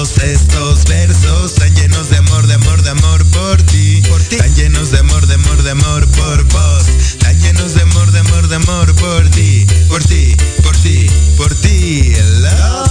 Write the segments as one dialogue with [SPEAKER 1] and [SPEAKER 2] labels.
[SPEAKER 1] todos estos versos tan llenos de amor, de amor, de amor por ti. Por ti. Tan llenos de amor, de amor, de amor por vos. Tan llenos de amor, de amor, de amor por ti. Por ti, por ti, por ti. Lover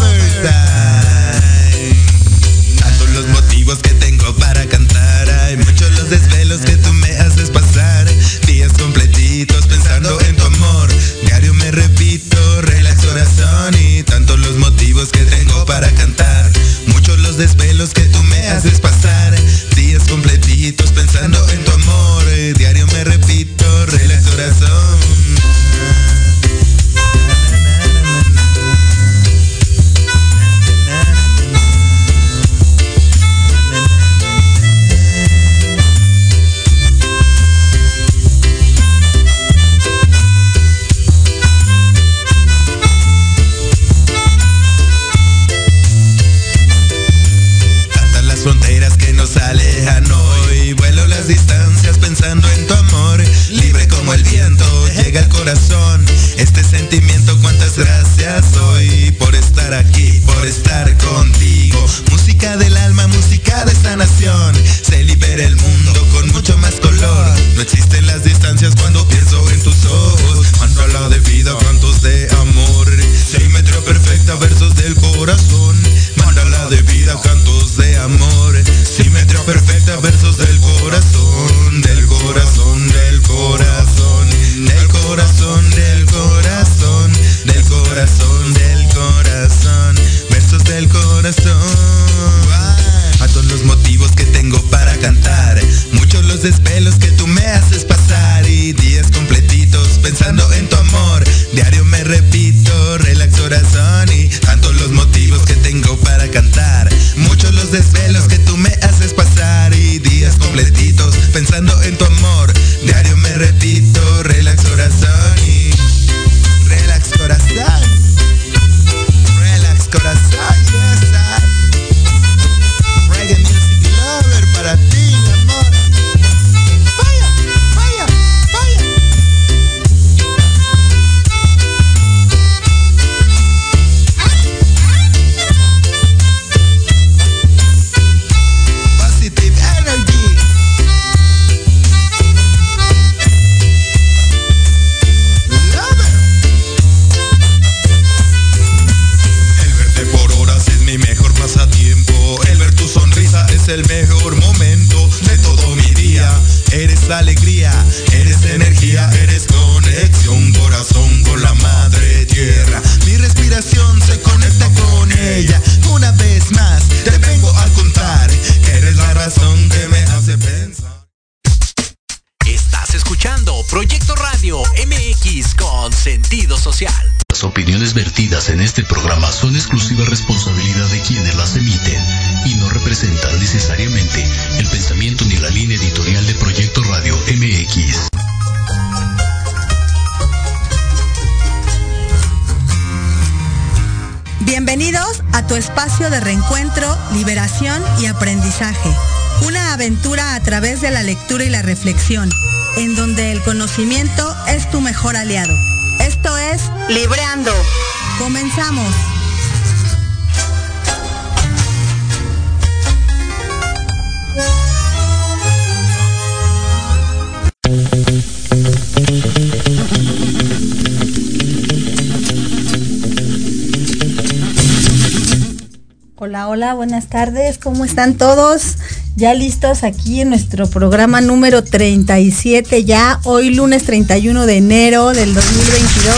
[SPEAKER 2] Hola, hola, buenas tardes, ¿cómo están todos? Ya listos aquí en nuestro programa número 37 ya, hoy lunes 31 de enero del 2022.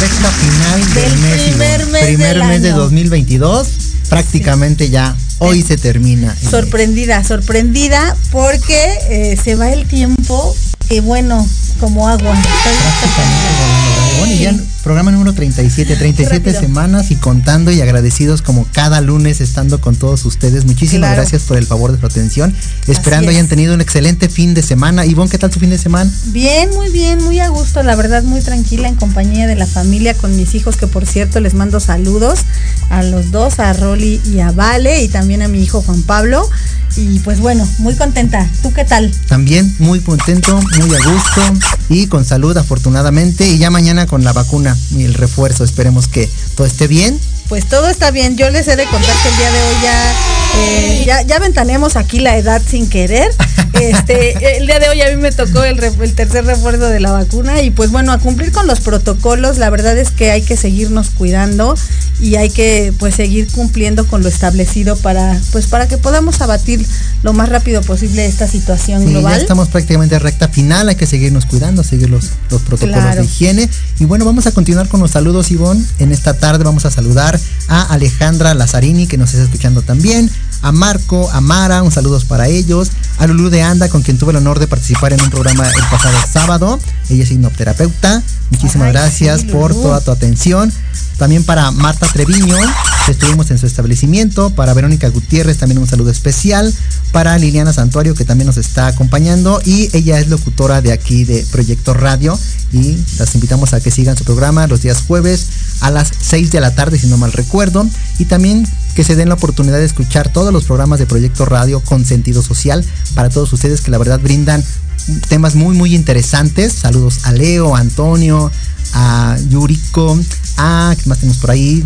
[SPEAKER 3] recta final del,
[SPEAKER 2] Del
[SPEAKER 3] mes,
[SPEAKER 2] primer mes
[SPEAKER 3] Primer
[SPEAKER 2] del
[SPEAKER 3] mes de
[SPEAKER 2] año.
[SPEAKER 3] 2022, prácticamente ya, hoy se termina.
[SPEAKER 2] Sorprendida, sorprendida porque eh, se va el tiempo y bueno, como agua.
[SPEAKER 3] Programa número 37, 37
[SPEAKER 2] Rápido.
[SPEAKER 3] semanas y contando y agradecidos como cada lunes estando con todos ustedes. Muchísimas
[SPEAKER 2] Claro.
[SPEAKER 3] gracias por el favor de su atención. Esperando
[SPEAKER 2] es.
[SPEAKER 3] hayan tenido un excelente fin de semana. Ivonne, ¿qué tal tu fin de semana?
[SPEAKER 2] Bien, muy bien, muy a gusto, la verdad, muy tranquila en compañía de la familia con mis hijos, que por cierto les mando saludos a los dos, a Rolly y a Vale, y también a mi hijo Juan Pablo. Y pues bueno, muy contenta. ¿Tú qué tal?
[SPEAKER 3] También muy contento, muy a gusto y con salud afortunadamente. Y ya mañana con la vacuna y el refuerzo. Esperemos que todo esté bien
[SPEAKER 4] Pues todo está bien. Yo les he de contar que el día de hoy ya, eh, ya, ya ventaneamos aquí la edad sin querer. Este, el día de hoy a mí me tocó el, el tercer refuerzo de la vacuna y pues bueno, a cumplir con los protocolos, la verdad es que hay que seguirnos cuidando y hay que pues seguir cumpliendo con lo establecido para pues para que podamos abatir lo más rápido posible esta situación global.
[SPEAKER 3] Ya estamos prácticamente recta final, hay que seguirnos cuidando, seguir los, los protocolos de higiene. Y bueno, vamos a continuar con los saludos, Ivonne. En esta tarde vamos a saludar a Alejandra Lazzarini, que nos está escuchando también, a Marco, a Mara, un saludos para ellos, a Lulú de Anda, con quien tuve el honor de participar en un programa el pasado sábado. Ella es hipnoterapeuta. Muchísimas gracias por toda tu atención. También para Marta Treviño, que estuvimos en su establecimiento. Para Verónica Gutiérrez, también un saludo especial. Para Liliana Santuario, que también nos está acompañando. Y ella es locutora de aquí de Proyecto Radio. Y las invitamos a que sigan su programa los días jueves a las 6 de la tarde, si no mal recuerdo. Y también que se den la oportunidad de escuchar todos los programas de Proyecto Radio con sentido social para todos ustedes que la verdad brindan temas muy muy interesantes. Saludos a Leo, a Antonio, a Yuriko, a, ¿qué más tenemos por ahí?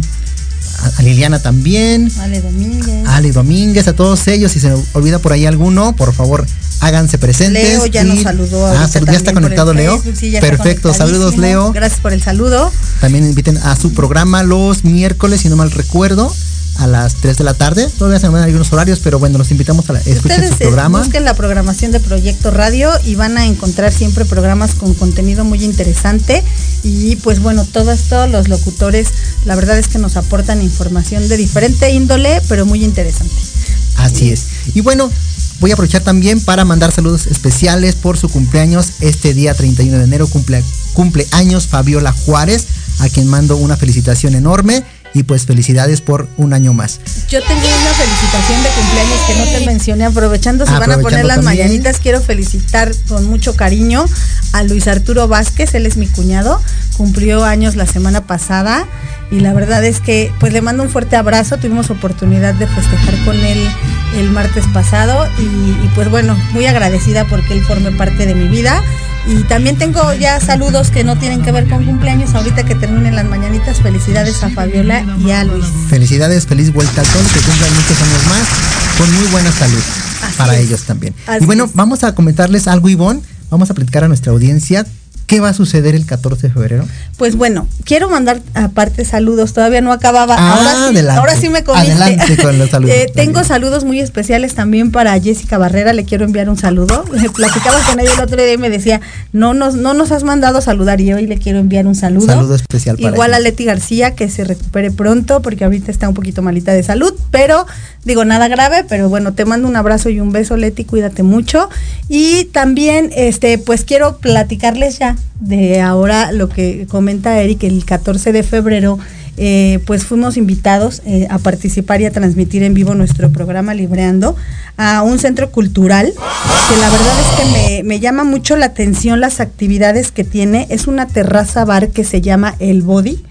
[SPEAKER 3] A, Liliana también.
[SPEAKER 4] Ale Domínguez.
[SPEAKER 3] Ale Domínguez, a todos ellos. Si se olvida por ahí alguno, por favor, háganse presentes.
[SPEAKER 4] Leo ya nos saludó.
[SPEAKER 3] Ah, ya está conectado Leo. Perfecto, saludos Leo.
[SPEAKER 4] Gracias por el saludo.
[SPEAKER 3] También inviten a su programa los miércoles, si no mal recuerdo a las 3 de la tarde. Todavía se dan algunos horarios, pero bueno, los invitamos a escuchar su programa.
[SPEAKER 4] Busquen la programación de Proyecto Radio y van a encontrar siempre programas con contenido muy interesante. Y pues bueno, todos, todos los locutores, la verdad es que nos aportan información de diferente índole, pero muy interesante.
[SPEAKER 3] Así es. Y bueno, voy a aprovechar también para mandar saludos especiales por su cumpleaños. Este día 31 de enero cumple, cumpleaños Fabiola Juárez, a quien mando una felicitación enorme y pues felicidades por un año más.
[SPEAKER 4] Yo tengo una felicitación de cumpleaños que no te mencioné, aprovechando se van a poner las mañanitas, quiero felicitar con mucho cariño a Luis Arturo Vázquez, él es mi cuñado, cumplió años la semana pasada y la verdad es que pues le mando un fuerte abrazo, tuvimos oportunidad de festejar con él el martes pasado y, y pues bueno, muy agradecida porque él forme parte de mi vida y también tengo ya saludos que no tienen que ver con cumpleaños. Ahorita que terminen las mañanitas, felicidades a Fabiola y a Luis.
[SPEAKER 3] Felicidades, feliz vuelta a todos, que cumplan muchos años más, con muy buena salud para ellos también. y bueno, vamos a comentarles algo, Ivonne. Vamos a platicar a nuestra audiencia ¿Qué va a suceder el 14 de febrero?
[SPEAKER 4] Pues bueno, quiero mandar aparte saludos, todavía no acababa.
[SPEAKER 3] Ah,
[SPEAKER 4] ahora, sí,
[SPEAKER 3] adelante.
[SPEAKER 4] ahora sí me comiste.
[SPEAKER 3] Adelante con los saludos.
[SPEAKER 4] eh, tengo saludos muy especiales también para Jessica Barrera, le quiero enviar un saludo. Platicaba con ella el otro día y me decía, no nos, no nos has mandado a saludar y hoy le quiero enviar un saludo.
[SPEAKER 3] Saludo especial para
[SPEAKER 4] Igual a Leti García, que se recupere pronto, porque ahorita está un poquito malita de salud, pero digo, nada grave, pero bueno, te mando un abrazo y un beso, Leti, cuídate mucho. Y también, este, pues quiero platicarles ya de ahora lo que comenta Eric, el 14 de febrero, eh, pues fuimos invitados eh, a participar y a transmitir en vivo nuestro programa Libreando a un centro cultural, que la verdad es que me, llama mucho la atención las actividades que tiene. Es una terraza bar que se llama El Body.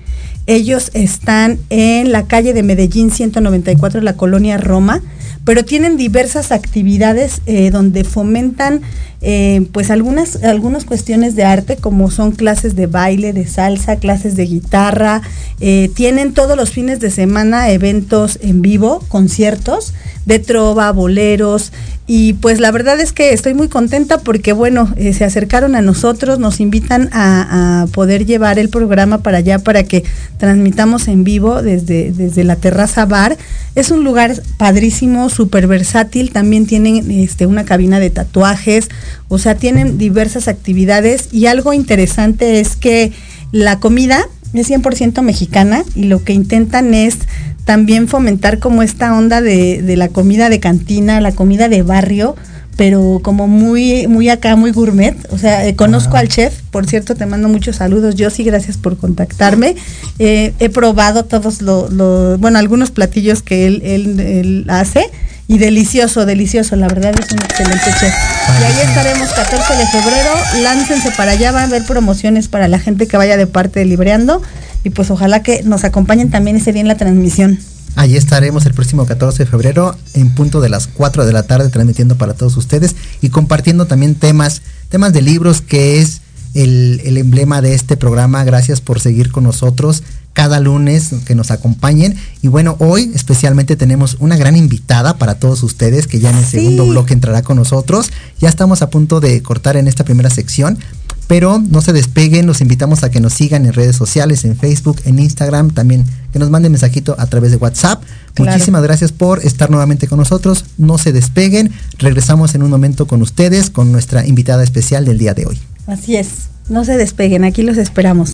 [SPEAKER 4] Ellos están en la calle de Medellín 194, la colonia Roma, pero tienen diversas actividades eh, donde fomentan eh, pues algunas, algunas cuestiones de arte, como son clases de baile, de salsa, clases de guitarra. Eh, tienen todos los fines de semana eventos en vivo, conciertos de trova, boleros. Y pues la verdad es que estoy muy contenta porque, bueno, eh, se acercaron a nosotros, nos invitan a, poder llevar el programa para allá para que transmitamos en vivo desde, desde la terraza bar. Es un lugar padrísimo, súper versátil. También tienen este, una cabina de tatuajes, o sea, tienen diversas actividades y algo interesante es que la comida es 100% mexicana y lo que intentan es también fomentar como esta onda de, de, la comida de cantina, la comida de barrio, pero como muy, muy acá, muy gourmet. O sea, eh, conozco al chef, por cierto, te mando muchos saludos. Yo sí, gracias por contactarme. Eh, he probado todos los, lo, bueno, algunos platillos que él, él, él hace y delicioso, delicioso, la verdad es un excelente chef. Y ahí estaremos 14 de febrero, láncense para allá, van a haber promociones para la gente que vaya de parte de Libreando y pues ojalá que nos acompañen también ese día en la transmisión.
[SPEAKER 3] Allí estaremos el próximo 14 de febrero en punto de las 4 de la tarde transmitiendo para todos ustedes y compartiendo también temas, temas de libros que es el, el, emblema de este programa. Gracias por seguir con nosotros. Cada lunes que nos acompañen. Y bueno, hoy especialmente tenemos una gran invitada para todos ustedes que ya en el segundo bloque entrará con nosotros. Ya estamos a punto de cortar en esta primera sección, pero no se despeguen, los invitamos a que nos sigan en redes sociales, en Facebook, en Instagram, también que nos manden mensajito a través de WhatsApp. Muchísimas gracias por estar nuevamente con nosotros. No se despeguen. Regresamos en un momento con ustedes, con nuestra invitada especial del día de hoy.
[SPEAKER 4] Así es. No se despeguen, aquí los esperamos.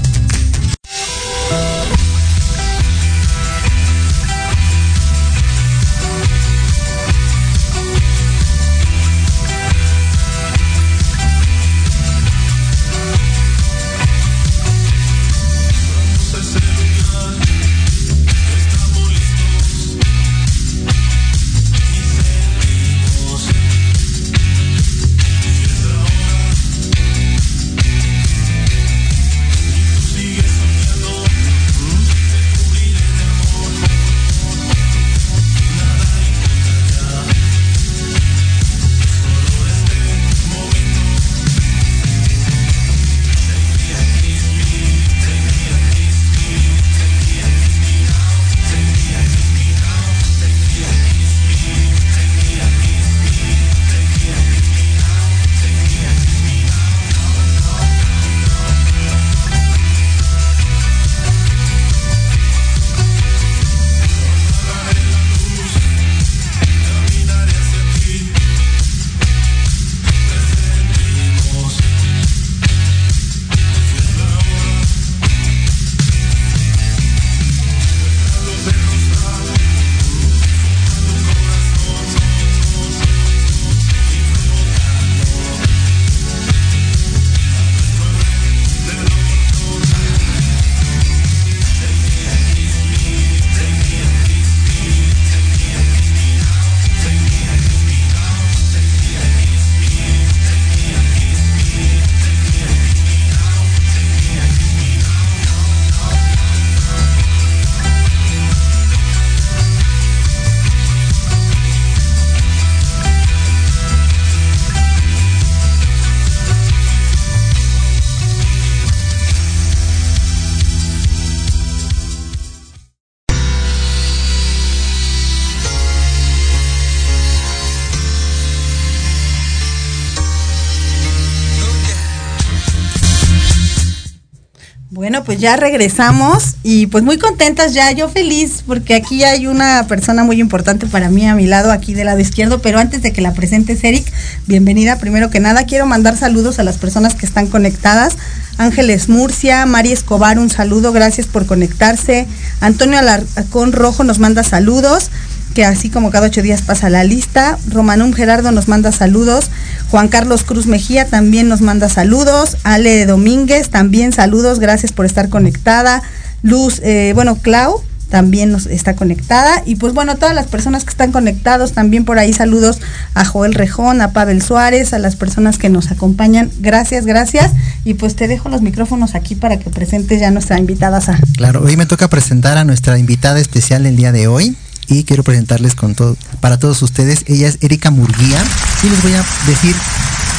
[SPEAKER 4] Ya regresamos y pues muy contentas ya, yo feliz porque aquí hay una persona muy importante para mí a mi lado, aquí del lado izquierdo, pero antes de que la presentes Eric, bienvenida primero que nada, quiero mandar saludos a las personas que están conectadas. Ángeles Murcia, Mari Escobar, un saludo, gracias por conectarse. Antonio Alarcón Rojo nos manda saludos que así como cada ocho días pasa la lista. Romanum Gerardo nos manda saludos. Juan Carlos Cruz Mejía también nos manda saludos. Ale Domínguez también saludos. Gracias por estar conectada. Luz, eh, bueno, Clau también nos está conectada. Y pues bueno, todas las personas que están conectados, también por ahí saludos a Joel Rejón, a Pavel Suárez, a las personas que nos acompañan. Gracias, gracias. Y pues te dejo los micrófonos aquí para que presentes ya nuestra invitada.
[SPEAKER 3] Claro, hoy me toca presentar a nuestra invitada especial el día de hoy y quiero presentarles con todo, para todos ustedes. Ella es Erika Murguía y les voy a decir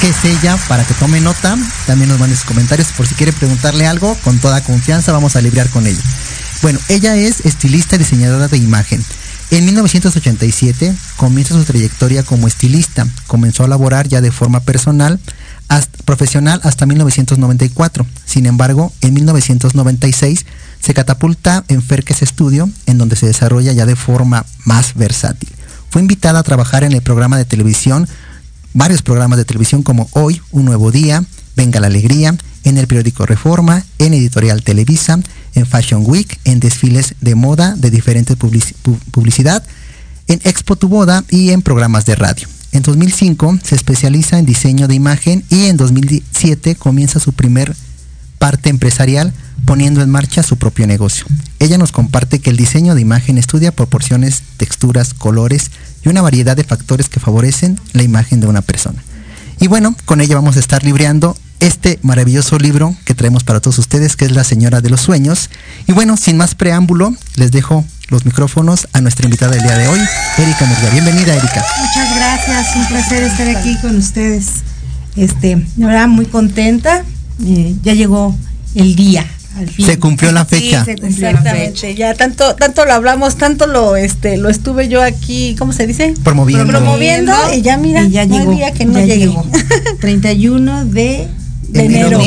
[SPEAKER 3] qué es ella para que tome nota. También nos manden sus comentarios por si quiere preguntarle algo, con toda confianza vamos a librar con ella. Bueno, ella es estilista y diseñadora de imagen. En 1987 comienza su trayectoria como estilista. Comenzó a laborar ya de forma personal, profesional hasta 1994. Sin embargo, en 1996 se catapulta en Ferques Studio, en donde se desarrolla ya de forma más versátil. Fue invitada a trabajar en el programa de televisión, varios programas de televisión como Hoy, Un Nuevo Día, Venga la Alegría, en el periódico Reforma, en Editorial Televisa, en Fashion Week, en desfiles de moda de diferentes publicidad, en Expo Tu Boda y en programas de radio. En 2005 se especializa en diseño de imagen y en 2007 comienza su primer parte empresarial poniendo en marcha su propio negocio. Ella nos comparte que el diseño de imagen estudia proporciones, texturas, colores, y una variedad de factores que favorecen la imagen de una persona. Y bueno, con ella vamos a estar libreando este maravilloso libro que traemos para todos ustedes, que es La Señora de los Sueños. Y bueno, sin más preámbulo, les dejo los micrófonos a nuestra invitada del día de hoy, Erika Murga. Bienvenida, Erika.
[SPEAKER 5] Muchas gracias, un placer estar aquí con ustedes. Este, de verdad, muy contenta. Eh, ya llegó el día.
[SPEAKER 3] Se cumplió la fecha.
[SPEAKER 5] Sí, Exactamente, ya tanto, tanto lo hablamos, tanto lo este, lo estuve yo aquí, ¿cómo se dice?
[SPEAKER 3] Promoviendo.
[SPEAKER 5] Promoviendo y ya mira,
[SPEAKER 3] ya
[SPEAKER 5] llegó, día que no llegó.
[SPEAKER 3] 31
[SPEAKER 5] de de enero,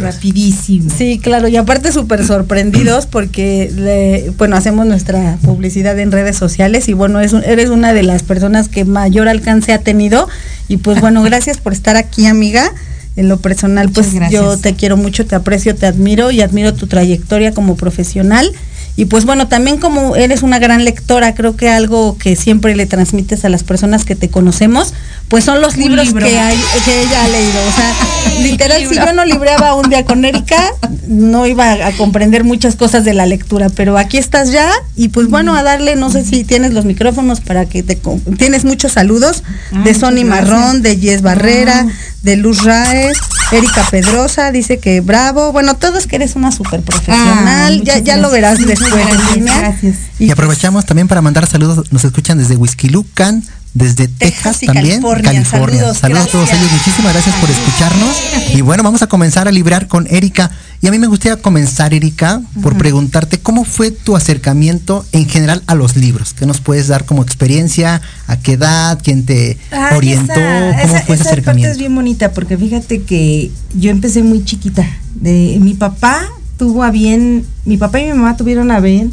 [SPEAKER 5] rapidísimo. Sí, claro, y aparte súper sorprendidos porque, bueno, hacemos nuestra publicidad en redes sociales y bueno, es, eres una de las personas que mayor alcance ha tenido y pues bueno, gracias por estar aquí, amiga. En lo personal, pues yo te quiero mucho, te aprecio, te admiro y admiro tu trayectoria como profesional y pues bueno, también como eres una gran lectora, creo que algo que siempre le transmites a las personas que te conocemos, pues son los libros que, hay, que ella ha leído. O sea, literal, si yo no libreaba un día con Erika, no iba a, comprender muchas cosas de la lectura, pero aquí estás ya y pues bueno, a darle, no sé si tienes los micrófonos para que te... Tienes muchos saludos ah, de Sony Marrón, de Yes Barrera, ah. de Luz Raez, Erika Pedrosa, dice que bravo. Bueno, todos que eres una súper profesional, ah, ya, ya lo verás después
[SPEAKER 3] Gracias. Y, aprovechamos también para mandar saludos, nos escuchan desde Whisky Lucan, desde Texas, también, California. Saludos, a todos ellos, muchísimas gracias por escucharnos. Y bueno, vamos a comenzar a librar con Erika. Y a mí me gustaría comenzar, Erika, por preguntarte cómo fue tu acercamiento en general a los libros. ¿Qué nos puedes dar como experiencia? ¿A qué edad? ¿Quién te orientó? ¿Cómo fue ese acercamiento?
[SPEAKER 5] Parte es bien bonita porque fíjate que yo empecé muy chiquita. De, mi papá tuvo a bien, mi papá y mi mamá tuvieron a bien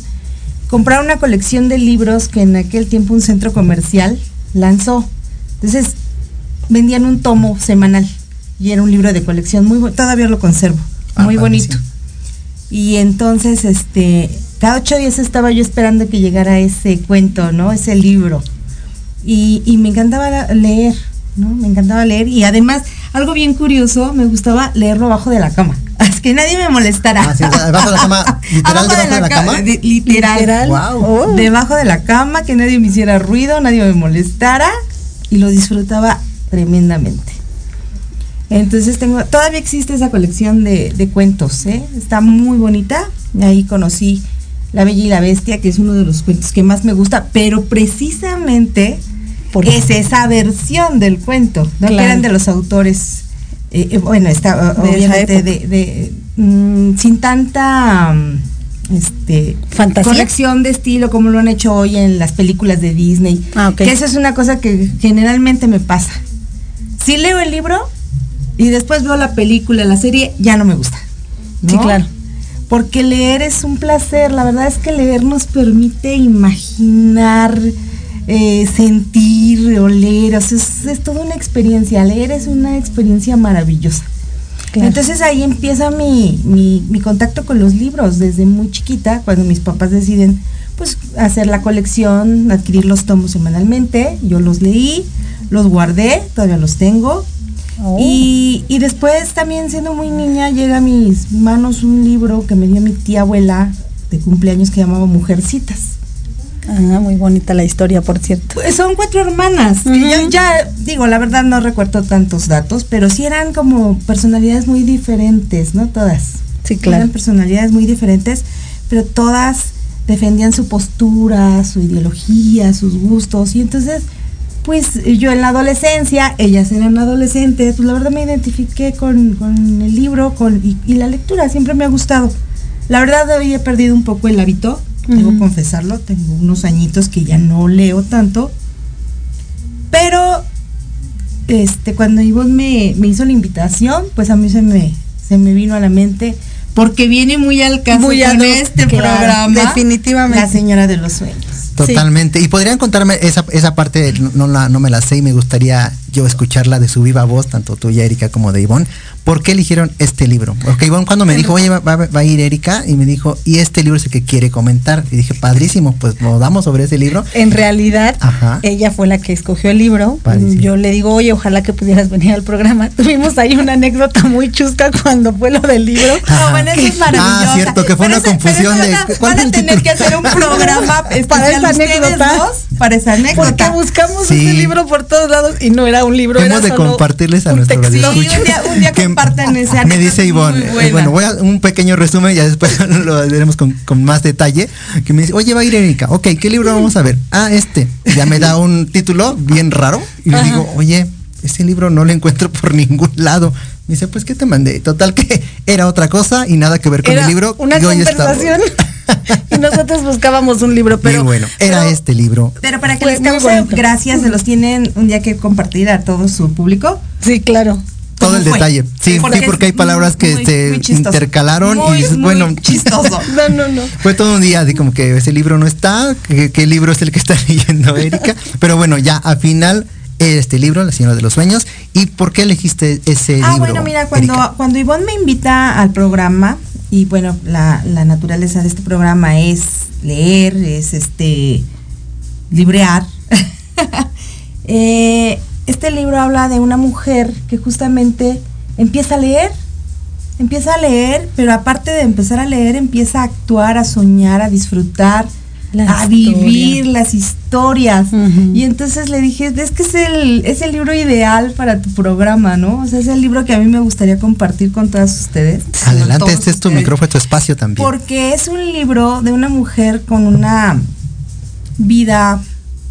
[SPEAKER 5] comprar una colección de libros que en aquel tiempo un centro comercial lanzó. Entonces, vendían un tomo semanal y era un libro de colección muy todavía lo conservo, ah, muy bonito. Y entonces, este, cada ocho días estaba yo esperando que llegara ese cuento, ¿no? Ese libro. Y, y me encantaba leer, ¿no? Me encantaba leer. Y además, algo bien curioso, me gustaba leerlo abajo de la cama. Es que nadie me molestara.
[SPEAKER 3] Ah, debajo de la cama, literal debajo de la, cama.
[SPEAKER 5] literal.
[SPEAKER 3] Wow.
[SPEAKER 5] Debajo de la cama, que nadie me hiciera ruido, nadie me molestara y lo disfrutaba tremendamente. Entonces tengo, todavía existe esa colección de, de cuentos, ¿eh? está muy bonita. Ahí conocí La Bella y la Bestia, que es uno de los cuentos que más me gusta, pero precisamente porque es esa versión del cuento, ¿no? que eran de los autores eh, eh, bueno, está obviamente de, mm, sin tanta mm, este
[SPEAKER 3] fantasía
[SPEAKER 5] corrección de estilo como lo han hecho hoy en las películas de Disney. Ah, que esa es una cosa que generalmente me pasa. Si leo el libro y después veo la película, la serie, ya no me gusta.
[SPEAKER 3] Sí, claro.
[SPEAKER 5] Porque leer es un placer, la verdad es que leer nos permite imaginar, eh, sentir, oler, o sea, es, toda una experiencia. Leer es una experiencia maravillosa. Entonces ahí empieza mi, mi, contacto con los libros desde muy chiquita, cuando mis papás deciden pues hacer la colección, adquirir los tomos semanalmente, yo los leí, los guardé, todavía los tengo. Oh. Y, y, después también siendo muy niña llega a mis manos un libro que me dio mi tía abuela de cumpleaños que llamaba Mujercitas.
[SPEAKER 3] Ah, muy bonita la historia, por cierto.
[SPEAKER 5] Pues son cuatro hermanas. yo ya digo, la verdad no recuerdo tantos datos, pero sí eran como personalidades muy diferentes, ¿no? Todas.
[SPEAKER 3] Sí, claro.
[SPEAKER 5] Eran personalidades muy diferentes, pero todas defendían su postura, su ideología, sus gustos. Y entonces, pues yo en la adolescencia, ellas eran adolescentes, pues la verdad me identifiqué con, el libro con, y, y la lectura, siempre me ha gustado. La verdad hoy he perdido un poco el hábito, debo confesarlo, tengo unos añitos que ya no leo tanto, pero este cuando Ivonne me, me hizo la invitación, pues a mí se me, se me vino a la mente, porque viene muy al caso
[SPEAKER 3] muy
[SPEAKER 5] con este programa,
[SPEAKER 3] definitivamente.
[SPEAKER 5] La señora de los sueños.
[SPEAKER 3] Totalmente. Y podrían contarme esa, esa parte, no, no me la sé y me gustaría yo escucharla de su viva voz, tanto tuya, Erika, como de Ivonne, ¿por qué eligieron este libro? Porque Ivonne cuando me dijo, oye, va, a ir Erika, y me dijo, y este libro es el que quiere comentar. Y dije, padrísimo, pues nos damos sobre ese libro.
[SPEAKER 4] En realidad, ella fue la que escogió el libro. Yo le digo, oye, ojalá que pudieras venir al programa. Tuvimos ahí una anécdota muy chusca cuando fue lo del libro.
[SPEAKER 5] No, bueno, eso es maravilloso.
[SPEAKER 3] Ah, cierto, que fue una confusión de.
[SPEAKER 5] Van a tener que hacer un programa para esa anécdota. para esa anécdota.
[SPEAKER 4] Porque buscamos ese libro por todos lados y no era un libro.
[SPEAKER 3] Hemos de compartirles a nuestro radio.
[SPEAKER 5] Sí, un día, un día compartan ese
[SPEAKER 3] Me dice Ivonne, eh, bueno, voy a un pequeño resumen, ya después lo veremos con, con, más detalle. Que me dice, oye, va a ir Erika. Ok, ¿qué libro vamos a ver? Ah, este. Ya me da un título bien raro. Y le digo, oye, ese libro no lo encuentro por ningún lado. Me dice, pues, ¿qué te mandé? Total que era otra cosa y nada que ver con el libro.
[SPEAKER 4] Una conversación. y nosotros buscábamos un libro, pero.
[SPEAKER 3] bueno, era este libro.
[SPEAKER 5] Pero para que les cause gracias, se los tienen un día que compartir a todo su público.
[SPEAKER 4] Sí, claro
[SPEAKER 3] todo el detalle. Sí, porque, sí, porque hay palabras que se intercalaron y dices, bueno,
[SPEAKER 5] chistoso.
[SPEAKER 4] no, no, no.
[SPEAKER 3] Fue todo un día de como que ese libro no está, qué libro es el que está leyendo Erika. Pero bueno, ya al final este libro, La Señora de los Sueños, y por qué elegiste ese libro. Ah,
[SPEAKER 5] bueno, mira, cuando, cuando Ivonne me invita al programa, y bueno, la, naturaleza de este programa es leer, es este librear. Eh, este libro habla de una mujer que justamente empieza a leer, empieza a leer, pero aparte de empezar a leer, empieza a actuar, a soñar, a disfrutar, a vivir las historias. Y entonces le dije, es que es el, es el libro ideal para tu programa, ¿no? O sea, es el libro que a mí me gustaría compartir con todas ustedes.
[SPEAKER 3] Adelante, este es tu micrófono, tu espacio también.
[SPEAKER 5] Porque es un libro de una mujer con una vida,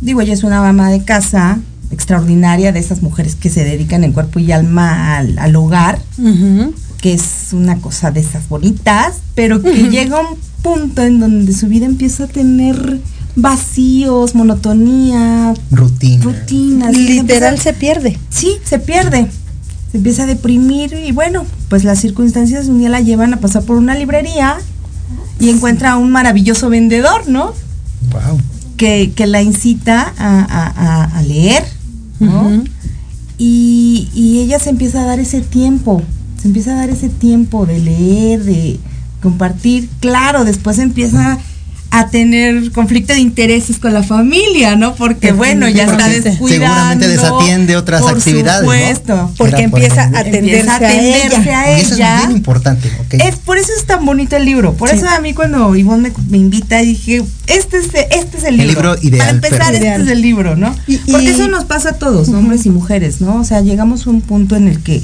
[SPEAKER 5] digo, ella es una mamá de casa extraordinaria, de esas mujeres que se dedican en cuerpo y alma al, hogar, que es una cosa de esas bonitas, pero que llega un punto en donde su vida empieza a tener vacíos, monotonía,
[SPEAKER 3] rutina.
[SPEAKER 5] rutinas.
[SPEAKER 4] Literal se, pierde.
[SPEAKER 5] Sí, se pierde. Se empieza a deprimir y bueno, pues las circunstancias un día la llevan a pasar por una librería y encuentra a un maravilloso vendedor, ¿no?
[SPEAKER 3] Wow.
[SPEAKER 5] Que, la incita a, leer, ¿no? y, y ella se empieza a dar ese tiempo, se empieza a dar ese tiempo de leer, de, compartir. Claro, después empieza a tener conflicto de intereses con la familia, ¿no? Porque bueno, ya está descuidando.
[SPEAKER 3] Seguramente desatiende otras
[SPEAKER 5] por
[SPEAKER 3] actividades.
[SPEAKER 5] Supuesto,
[SPEAKER 4] porque empieza a atenderse, a, ella.
[SPEAKER 3] eso es bien importante.
[SPEAKER 5] Es, por eso es tan bonito el libro. Por eso a mí cuando Ivonne me, invita dije, este es, este es el,
[SPEAKER 3] el libro. ideal.
[SPEAKER 5] Para empezar, este es el libro, ¿no? porque eso nos pasa a todos, hombres y mujeres, ¿no? O sea, llegamos a un punto en el que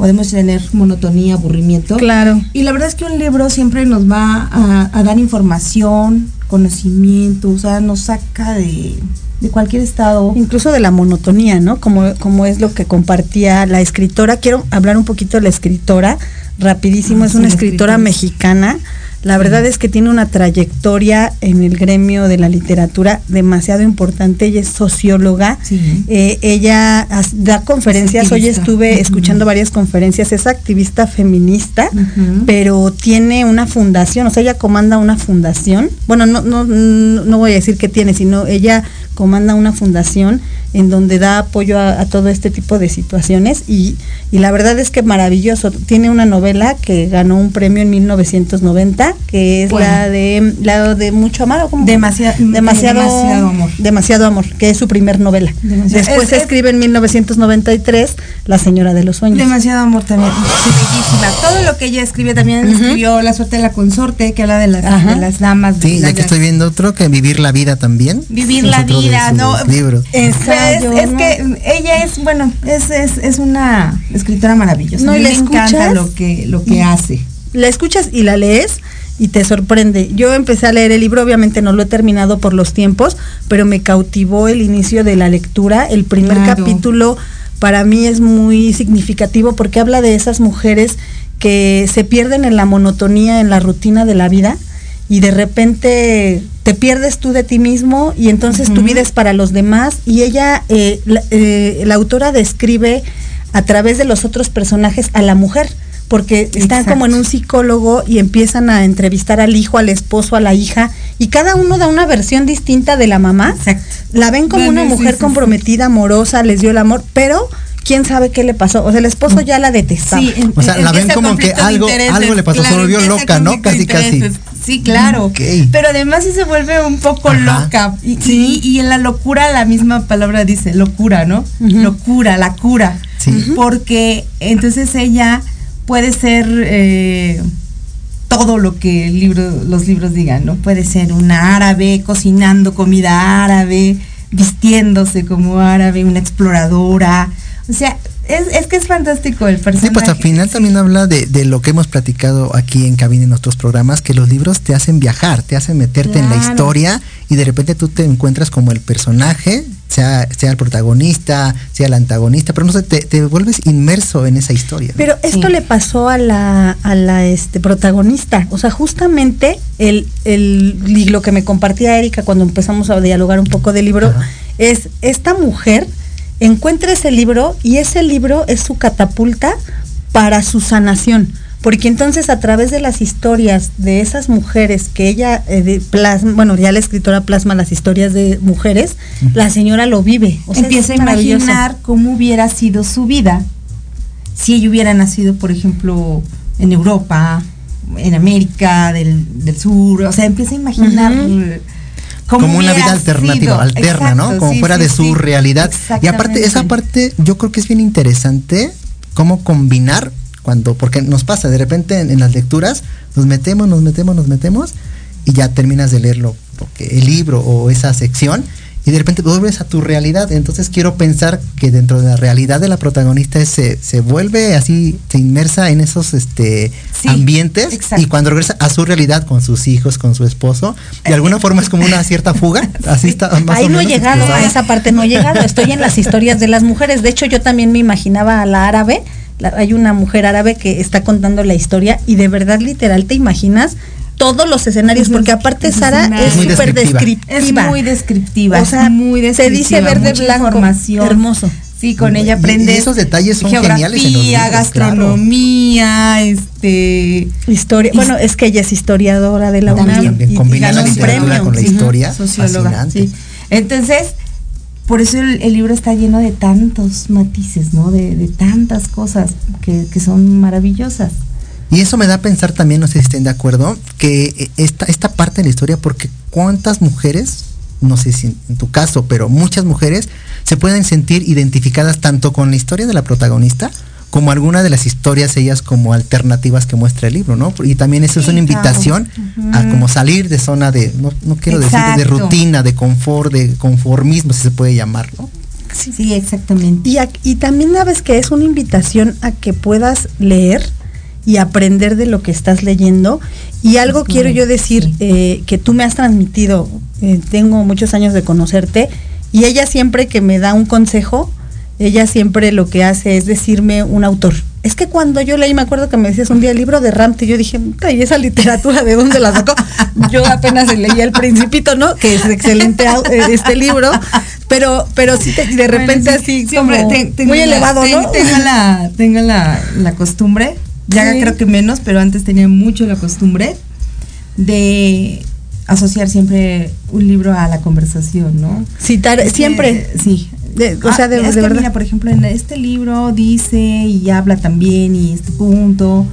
[SPEAKER 5] podemos tener monotonía, aburrimiento.
[SPEAKER 4] Claro.
[SPEAKER 5] Y la verdad es que un libro siempre nos va a, dar información, conocimiento, o sea, nos saca de, cualquier estado.
[SPEAKER 4] Incluso de la monotonía, ¿no? Como, como es lo que compartía la escritora. Quiero hablar un poquito de la escritora, rapidísimo, ah, es una escritora mexicana la verdad es que tiene una trayectoria en el gremio de la literatura demasiado importante. Ella es socióloga. Eh, ella da conferencias. Hoy estuve escuchando varias conferencias. Es activista feminista, pero tiene una fundación. O sea, ella comanda una fundación. Bueno, no, no, no voy a decir que tiene, sino ella comanda una fundación en donde da apoyo a, todo este tipo de situaciones y, la verdad es que maravilloso. Tiene una novela que ganó un premio en 1990, que es la de la de mucho amor,
[SPEAKER 5] demasiado,
[SPEAKER 4] demasiado, amor. Demasiado amor, que es su primer novela. Después escribe en 1993 La señora de los sueños.
[SPEAKER 5] Demasiado amor también. Todo lo que ella escribe también escribió La suerte de la consorte, que habla de las, de las damas.
[SPEAKER 3] Sí, ya que estoy viendo otro que Vivir la vida también.
[SPEAKER 5] Vivir la vida, no. Es, que ella es, bueno, es, es, es una escritora maravillosa. No, y le encanta lo que, lo que hace.
[SPEAKER 4] La escuchas y la lees y te sorprende. Yo empecé a leer el libro, obviamente no lo he terminado por los tiempos, pero me cautivó el inicio de la lectura. El primer capítulo para mí es muy significativo porque habla de esas mujeres que se pierden en la monotonía, en la rutina de la vida y de repente te pierdes tú de ti mismo y entonces tu vida es para los demás y ella, eh, eh, la, autora describe a través de los otros personajes a la mujer porque están como en un psicólogo y empiezan a entrevistar al hijo, al esposo, a la hija y cada uno da una versión distinta de la mamá. La ven como una mujer comprometida, amorosa, les dio el amor, pero quién sabe qué le pasó. O sea, el esposo ya la detestaba.
[SPEAKER 3] o sea, la ven como que algo, algo le pasó, se volvió loca, ¿no? Casi, casi.
[SPEAKER 5] Sí, claro. Pero además sí se vuelve un poco loca. Y, sí. y, en la locura la misma palabra dice, locura, ¿no? Locura, la cura. Sí. Porque entonces ella puede ser eh, todo lo que el libro, los libros digan, ¿no? Puede ser una árabe cocinando comida árabe, vistiéndose como árabe, una exploradora. O sea, es, que es fantástico el personaje.
[SPEAKER 3] Sí, pues al final también habla de, lo que hemos platicado aquí en cabina en nuestros programas, que los libros te hacen viajar, te hacen meterte en la historia y de repente tú te encuentras como el personaje, sea, sea el protagonista, sea el antagonista, pero no sé, te, vuelves inmerso en esa historia.
[SPEAKER 4] Pero esto le pasó a la, a la este, protagonista, o sea, justamente el, el, lo que me compartía Erika cuando empezamos a dialogar un poco del libro, es esta mujer encuentra ese libro y ese libro es su catapulta para su sanación. Porque entonces a través de las historias de esas mujeres que ella eh, plasma, bueno, ya la escritora plasma las historias de mujeres, la señora lo vive.
[SPEAKER 5] Empieza a imaginar cómo hubiera sido su vida si ella hubiera nacido, por ejemplo, en Europa, en América del, Sur, o sea, empieza a imaginar
[SPEAKER 3] como una vida alternativa, alterna, ¿no? Como fuera de su realidad. Y aparte, esa parte yo creo que es bien interesante cómo combinar cuando, porque nos pasa de repente en, las lecturas, nos metemos, nos metemos, nos metemos y ya terminas de leerlo, porque el libro o esa sección y de repente vuelves a tu realidad. Entonces quiero pensar que dentro de la realidad de la protagonista se, se vuelve así, se inmersa en esos este, ambientes y cuando regresa a su realidad con sus hijos, con su esposo, de alguna forma es como una cierta fuga. Así está.
[SPEAKER 4] Ahí no he llegado, a esa parte no he llegado. Estoy en las historias de las mujeres. De hecho, yo también me imaginaba a la árabe. hay una mujer árabe que está contando la historia y de verdad literal te imaginas todos los escenarios, porque aparte Sara es súper descriptiva.
[SPEAKER 5] Es muy descriptiva.
[SPEAKER 4] O sea, muy descriptiva, se dice verde blanco. Hermoso.
[SPEAKER 5] Sí, con ella aprende.
[SPEAKER 3] esos detalles son geniales
[SPEAKER 5] gastronomía, este
[SPEAKER 4] historia. Bueno, es que ella es historiadora de la UNAM.
[SPEAKER 3] y combina la literatura con la historia. Socióloga.
[SPEAKER 5] Entonces, por eso el, libro está lleno de tantos matices, ¿no? De, tantas cosas que, que son maravillosas.
[SPEAKER 3] Y eso me da a pensar también, no sé si estén de acuerdo, que esta, esta parte de la historia, porque cuántas mujeres, no sé si en, tu caso, pero muchas mujeres se pueden sentir identificadas tanto con la historia de la protagonista, como alguna de las historias ellas como alternativas que muestra el libro, ¿no? Y también eso es una invitación a como salir de zona de, no, no quiero decir de rutina, de confort, de conformismo, si se puede llamar, ¿no?
[SPEAKER 5] Sí, exactamente.
[SPEAKER 4] Y, y también sabes que es una invitación a que puedas leer y aprender de lo que estás leyendo. Y algo quiero yo decir eh, que tú me has transmitido, eh, tengo muchos años de conocerte, y ella siempre que me da un consejo, ella siempre lo que hace es decirme un autor. Es que cuando yo leí, me acuerdo que me decías un día el libro de Ramte, yo dije, ¿y esa literatura de dónde la sacó? yo apenas leí El Principito, ¿no? Que es excelente eh, este libro, pero pero sí de repente así como muy elevado, ¿no?
[SPEAKER 5] Tengo la, tengo la, la costumbre ya creo que menos, pero antes tenía mucho la costumbre de asociar siempre un libro a la conversación, ¿no?
[SPEAKER 4] Citar, siempre.
[SPEAKER 5] Sí. o sea, de, ah, verdad. por ejemplo, en este libro dice y habla también y este punto.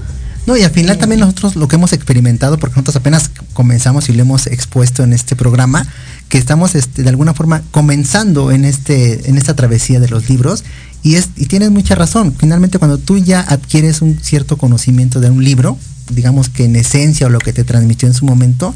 [SPEAKER 3] No, y al final eh, también nosotros lo que hemos experimentado, porque nosotros apenas comenzamos y lo hemos expuesto en este programa, que estamos este, de alguna forma comenzando en, este, en esta travesía de los libros y, es, y tienes mucha razón. Finalmente, cuando tú ya adquieres un cierto conocimiento de un libro, digamos que en esencia o lo que te transmitió en su momento,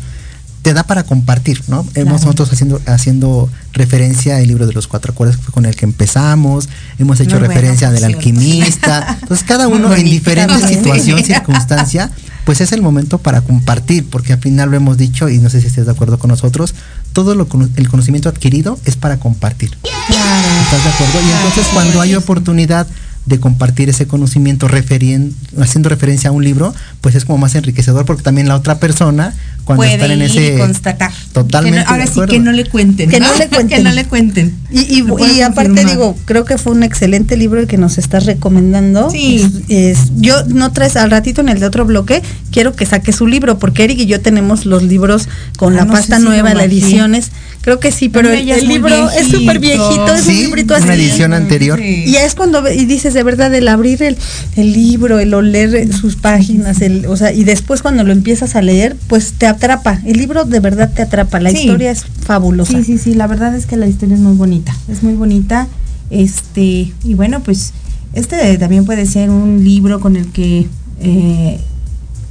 [SPEAKER 3] te da para compartir, ¿no? Hemos nosotros haciendo, haciendo referencia al libro de los cuatro acuerdos que fue con el que empezamos, hemos hecho referencia del alquimista. Entonces, cada uno en diferente situación, circunstancia, pues es el momento para compartir, porque al final lo hemos dicho, y no sé si estés de acuerdo con nosotros, todo lo, el conocimiento adquirido es para compartir. ¿Estás de acuerdo? Y entonces cuando hay oportunidad de compartir ese conocimiento haciendo referencia a un libro, pues es como más enriquecedor porque también la otra persona cuando están en ese
[SPEAKER 5] constatar.
[SPEAKER 3] Totalmente.
[SPEAKER 5] ahora sí que no le cuenten.
[SPEAKER 4] Que no, le cuenten.
[SPEAKER 5] que no le cuenten.
[SPEAKER 4] Y, y, aparte digo, creo que fue un excelente libro el que nos estás recomendando.
[SPEAKER 5] Sí.
[SPEAKER 4] Es, yo no traes al ratito en el de otro bloque, quiero que saque su libro, porque Eric y yo tenemos los libros con ah, la pasta nueva, la ediciones. Creo que sí, pero el, libro es súper viejito, es un librito así.
[SPEAKER 3] Una edición anterior.
[SPEAKER 4] Y es cuando y dices de verdad el abrir el, el libro, el oler sus páginas, el, o sea, y después cuando lo empiezas a leer, pues te atrapa. El libro de verdad te atrapa. La historia es fabulosa.
[SPEAKER 5] Sí, sí, sí. La verdad es que la historia es muy bonita. Es muy bonita. Este, y bueno, pues este también puede ser un libro con el que eh,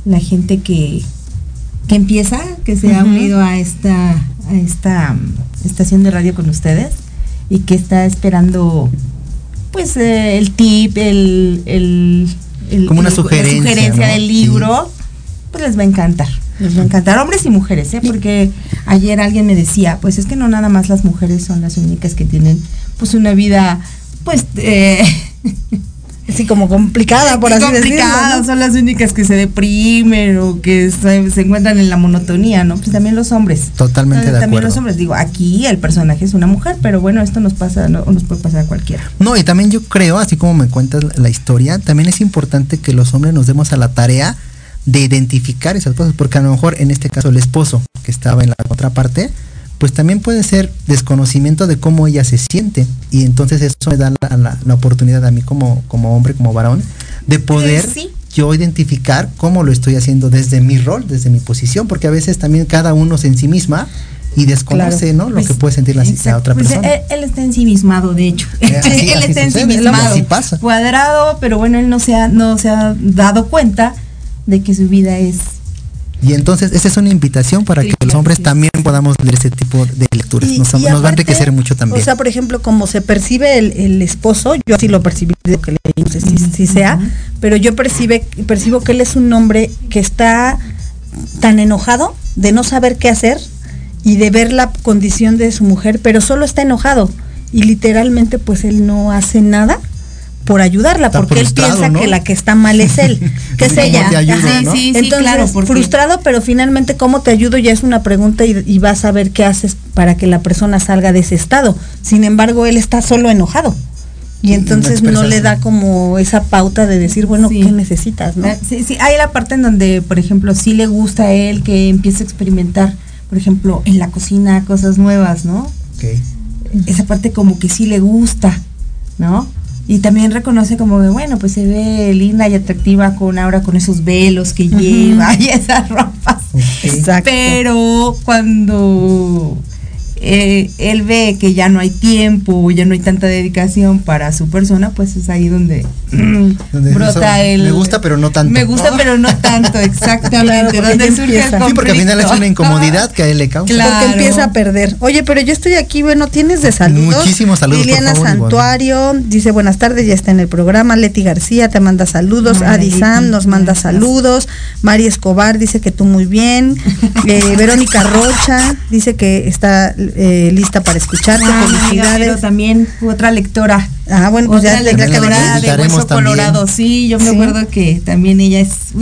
[SPEAKER 5] la gente que, que empieza, que se ha unido a esta a esta mm, estación de radio con ustedes y que está esperando pues eh, el tip, el, el,
[SPEAKER 3] como una sugerencia,
[SPEAKER 5] del libro, pues les va a encantar. Les va a encantar, hombres y mujeres, ¿eh? porque ayer alguien me decía, pues es que no nada más las mujeres son las únicas que tienen pues una vida, pues eh,
[SPEAKER 4] así como complicada, por así decirlo.
[SPEAKER 5] son las únicas que se deprimen o que se, encuentran en la monotonía, ¿no? Pues también los hombres.
[SPEAKER 3] Totalmente de
[SPEAKER 5] También los hombres. Digo, aquí el personaje es una mujer, pero bueno, esto nos pasa, no, nos puede pasar a cualquiera.
[SPEAKER 3] No, y también yo creo, así como me cuentas la historia, también es importante que los hombres nos demos a la tarea de identificar esas cosas, porque a lo mejor en este caso el esposo que estaba en la otra parte, pues también puede ser desconocimiento de cómo ella se siente. Y entonces eso me da la, oportunidad a mí como, como hombre, como varón, de poder yo identificar cómo lo estoy haciendo desde mi rol, desde mi posición, porque a veces también cada uno se en sí misma y desconoce ¿no? lo pues, que puede sentir la, otra pues, persona.
[SPEAKER 5] Él, está ensimismado, de hecho. Eh, él está ensimismado.
[SPEAKER 3] pasa.
[SPEAKER 5] Cuadrado, pero bueno, él no se ha, no se ha dado cuenta de que su vida es
[SPEAKER 3] y entonces esa es una invitación para que los hombres también podamos leer ese tipo de lecturas. nos, va a enriquecer mucho también.
[SPEAKER 4] O sea, por ejemplo, como se percibe el, esposo, yo así lo percibí de que leí, no sé si, sea, pero yo percibe, percibo que él es un hombre que está tan enojado de no saber qué hacer y de ver la condición de su mujer, pero solo está enojado y literalmente pues él no hace nada por ayudarla, porque él piensa que la que está mal es él, que es ella.
[SPEAKER 5] sí, sí, claro,
[SPEAKER 4] frustrado, pero finalmente cómo te ayudo ya es una pregunta y, vas a ver qué haces para que la persona salga de ese estado. Sin embargo, él está solo enojado. Y entonces no le da como esa pauta de decir, bueno, ¿qué necesitas? ¿no? Ah,
[SPEAKER 5] sí, sí, hay la parte en donde, por ejemplo, sí le gusta a él que empiece a experimentar, por ejemplo, en la cocina cosas nuevas, ¿no? Esa parte como que sí le gusta, ¿no? Y también reconoce como que bueno pues se ve linda y atractiva con ahora con esos velos que lleva y esas ropas pero cuando eh, él ve que ya no hay tiempo, ya no hay tanta dedicación para su persona, pues es ahí donde, brota el...
[SPEAKER 3] Me gusta pero no tanto.
[SPEAKER 5] Me gusta pero no tanto, exactamente. donde surge el
[SPEAKER 3] Sí, porque al final es una incomodidad que a él le causa.
[SPEAKER 4] Claro. Porque empieza a perder. Oye, pero yo estoy aquí, bueno, tienes de saludos.
[SPEAKER 3] Muchísimos saludos.
[SPEAKER 4] Liliana Santuario dice buenas tardes, ya está en el programa. Leti García te manda saludos. Adi Sam nos manda saludos. Mari Escobar dice que tú muy bien. Eh, Verónica Rocha dice que está eh, lista para escucharte. Ah, Felicidades. Pero
[SPEAKER 5] también otra lectora.
[SPEAKER 4] Ah, bueno, pues
[SPEAKER 5] otra ya lectora de Hueso Colorado. Sí, yo me acuerdo que también ella es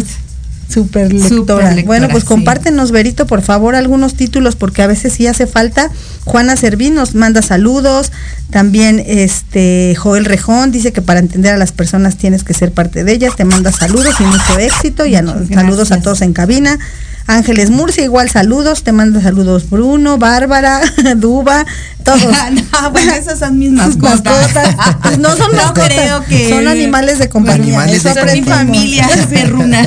[SPEAKER 4] Súper lectora. Bueno, pues compártenos, Verito, por favor, algunos títulos, porque a veces sí hace falta. Juana Servín nos manda saludos. También este Joel Rejón dice que para entender a las personas tienes que ser parte de ellas. Te manda saludos y mucho éxito. Ya nos, saludos a todos en cabina. Ángeles Murcia, igual saludos, te manda saludos Bruno, Bárbara, Duba, todos.
[SPEAKER 5] no, bueno, esas son mis mascotas.
[SPEAKER 4] Pues no son no creo que son animales de compañía.
[SPEAKER 3] Animales
[SPEAKER 5] Eso
[SPEAKER 3] de
[SPEAKER 5] mi familia perruna.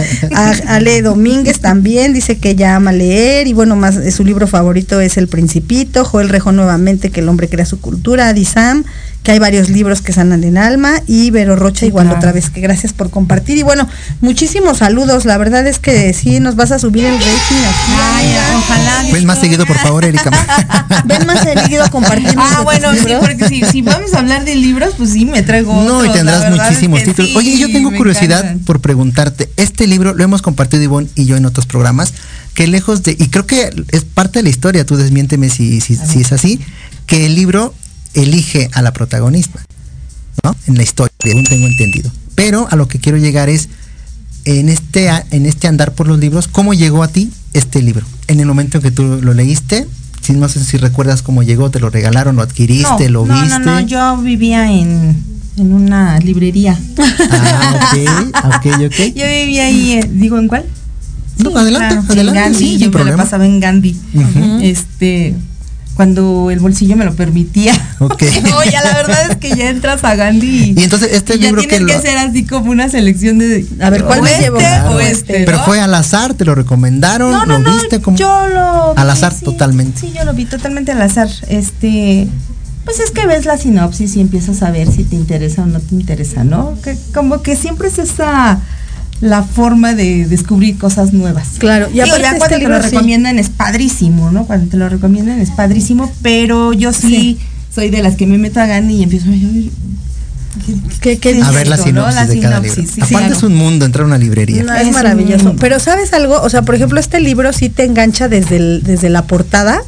[SPEAKER 4] Ale Domínguez también dice que ya ama leer y bueno, más su libro favorito es El Principito. Joel Rejo nuevamente que el hombre crea su cultura. Adisam que hay varios libros que sanan en alma y Vero Rocha igual otra vez que gracias por compartir. Y bueno muchísimos saludos. La verdad es que sí nos vas a subir el rating
[SPEAKER 5] Ay, ojalá
[SPEAKER 3] ven más seguido por favor Erika.
[SPEAKER 4] Ven más seguido compartir
[SPEAKER 5] ah bueno sí porque si, vamos a hablar de libros pues sí me traigo
[SPEAKER 3] no y tendrás muchísimos títulos. oye yo tengo curiosidad por preguntarte este libro lo hemos compartido Ivonne y yo en otros programas que lejos de y creo que es parte de la historia tú desmiénteme si, si, si es así que el libro elige a la protagonista, ¿no? En la historia, según tengo entendido. Pero a lo que quiero llegar es, en este, en este andar por los libros, ¿cómo llegó a ti este libro? En el momento en que tú lo leíste, si no sé si recuerdas cómo llegó, te lo regalaron, lo adquiriste, lo viste. No, no,
[SPEAKER 5] yo vivía en, en una librería.
[SPEAKER 3] Ah, ok, ok, ok.
[SPEAKER 5] Yo vivía ahí, eh, digo, ¿en cuál?
[SPEAKER 3] No, adelante, adelante. En
[SPEAKER 5] Gandhi, yo me la pasaba en Gandhi. Este, cuando el bolsillo me lo permitía.
[SPEAKER 3] Ok.
[SPEAKER 5] no, ya la verdad es que ya entras a Gandhi.
[SPEAKER 3] Y, entonces este libro
[SPEAKER 5] ya tienes que, hacer así como una selección de
[SPEAKER 4] a ver cuál me
[SPEAKER 5] este
[SPEAKER 4] llevo
[SPEAKER 5] o este.
[SPEAKER 3] Pero fue al azar, te lo recomendaron,
[SPEAKER 5] no, no,
[SPEAKER 3] lo viste como
[SPEAKER 5] yo lo
[SPEAKER 3] al azar totalmente.
[SPEAKER 5] Sí, yo lo vi totalmente al azar. Este, pues es que ves la sinopsis y empiezas a ver si te interesa o no te interesa, ¿no? Que como que siempre es esa la forma de descubrir cosas nuevas.
[SPEAKER 4] Claro,
[SPEAKER 5] y aparte ya cuando te lo recomiendan es padrísimo, ¿no? Cuando te lo recomiendan es padrísimo, pero yo sí, soy de las que me meto a Gandhi y empiezo a ver
[SPEAKER 3] ¿Qué, qué a ver la sinopsis, de cada libro. Aparte es un mundo entrar a una librería.
[SPEAKER 4] es, maravilloso. Pero ¿sabes algo? O sea, por ejemplo, este libro sí te engancha desde, el, desde la portada,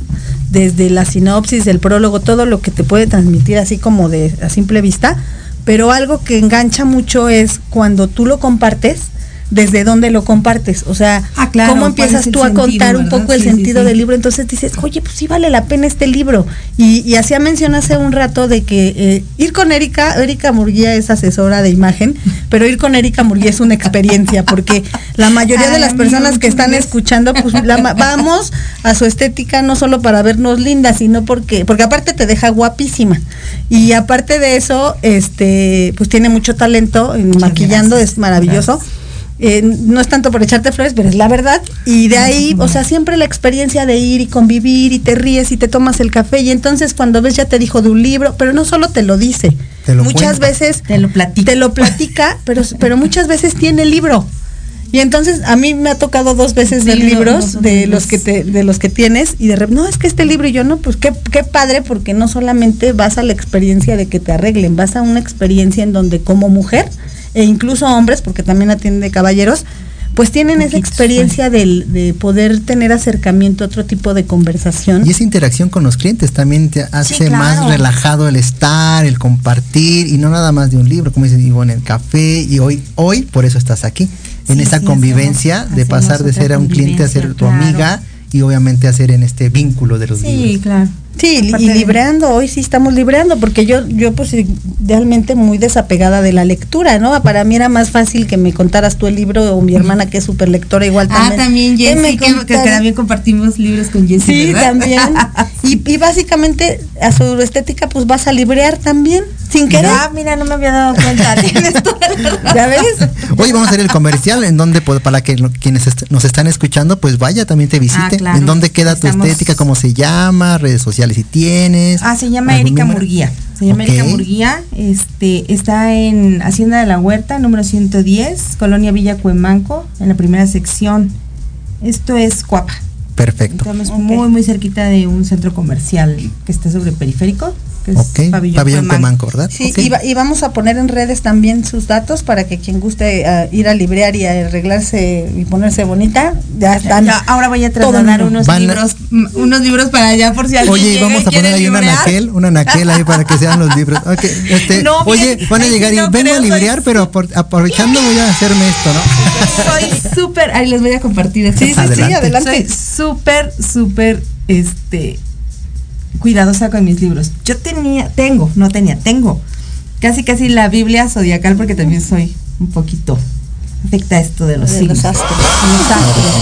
[SPEAKER 4] desde la sinopsis, el prólogo, todo lo que te puede transmitir así como de a simple vista. Pero algo que engancha mucho es cuando tú lo compartes desde dónde lo compartes, o sea, ah, cómo empiezas tú a contar un poco el sentido del libro, entonces dices, oye, pues sí vale la pena este libro. Y, y hacía mención hace un rato de que eh, ir con Erika, Erika Murguía es asesora de imagen, pero ir con Erika Murguía es una experiencia, porque la mayoría de las personas que están escuchando, pues vamos a su estética no solo para vernos lindas, sino porque, porque aparte te deja guapísima. Y aparte de eso, este, pues tiene mucho talento en maquillando, es maravilloso. Eh, no es tanto por echarte flores, pero es la verdad. Y de ahí, o sea, siempre la experiencia de ir y convivir y te ríes y te tomas el café. Y entonces cuando ves ya te dijo de un libro, pero no solo te lo dice, muchas veces
[SPEAKER 5] te lo platica,
[SPEAKER 4] te lo platica pero, pero muchas veces tiene el libro. Y entonces a mí me ha tocado dos veces ver libros de los que te, de los que tienes y de repente, no, es que este libro y yo no, pues qué, qué padre porque no solamente vas a la experiencia de que te arreglen, vas a una experiencia en donde como mujer e incluso hombres, porque también atiende caballeros, pues tienen esa experiencia de poder tener acercamiento a otro tipo de conversación.
[SPEAKER 3] Y esa interacción con los clientes también te hace más relajado el estar, el compartir, y no nada más de un libro, como dice en el café, y hoy, hoy por eso estás aquí, en esa convivencia de pasar de ser a un cliente a ser tu amiga y obviamente hacer en este vínculo de los libros.
[SPEAKER 5] Sí, claro.
[SPEAKER 4] Sí, y libreando, hoy sí estamos libreando, porque yo, yo pues realmente muy desapegada de la lectura, ¿no? Para mí era más fácil que me contaras tú el libro o mi hermana que es súper lectora igual
[SPEAKER 5] también. Ah, también Jessy, que, también compartimos libros con Jessy,
[SPEAKER 4] Sí, también. y, y, básicamente a su estética pues vas a librear también, sin querer.
[SPEAKER 5] Ah, mira, no me había dado cuenta.
[SPEAKER 4] ¿Ya ves?
[SPEAKER 3] Hoy vamos a hacer el comercial en donde pues, para que quienes nos están escuchando pues vaya, también te visite. Ah, ¿En dónde queda tu estética? ¿Cómo se llama? Redes sociales si tienes.
[SPEAKER 5] Ah, se llama Erika Murguía. Se llama Erika Murguía. Este, está en Hacienda de la Huerta, número 110, Colonia Villa Cuemanco, en la primera sección. Esto es Cuapa.
[SPEAKER 3] Perfecto.
[SPEAKER 5] Estamos muy, muy cerquita de un centro comercial que está sobre periférico
[SPEAKER 3] que es Pabellón, ¿verdad?
[SPEAKER 4] Sí, y, vamos a poner en redes también sus datos para que quien guste eh, ir a librear y arreglarse y ponerse bonita, ya están.
[SPEAKER 5] ahora voy a trasladar unos libros, unos libros para allá por si alguien
[SPEAKER 3] Oye, vamos a poner ahí una naquel, una naquel ahí para que sean los libros. Este, oye, van a llegar y vengo a librear, pero aprovechando voy a hacerme esto, ¿no?
[SPEAKER 5] Soy súper, ahí les voy a compartir.
[SPEAKER 4] Sí, sí, sí, adelante.
[SPEAKER 5] Soy súper, súper, este cuidadosa con mis libros. Yo tenía, tengo, no tenía, tengo casi casi la Biblia zodiacal porque también soy un poquito afecta esto de los signos. astros.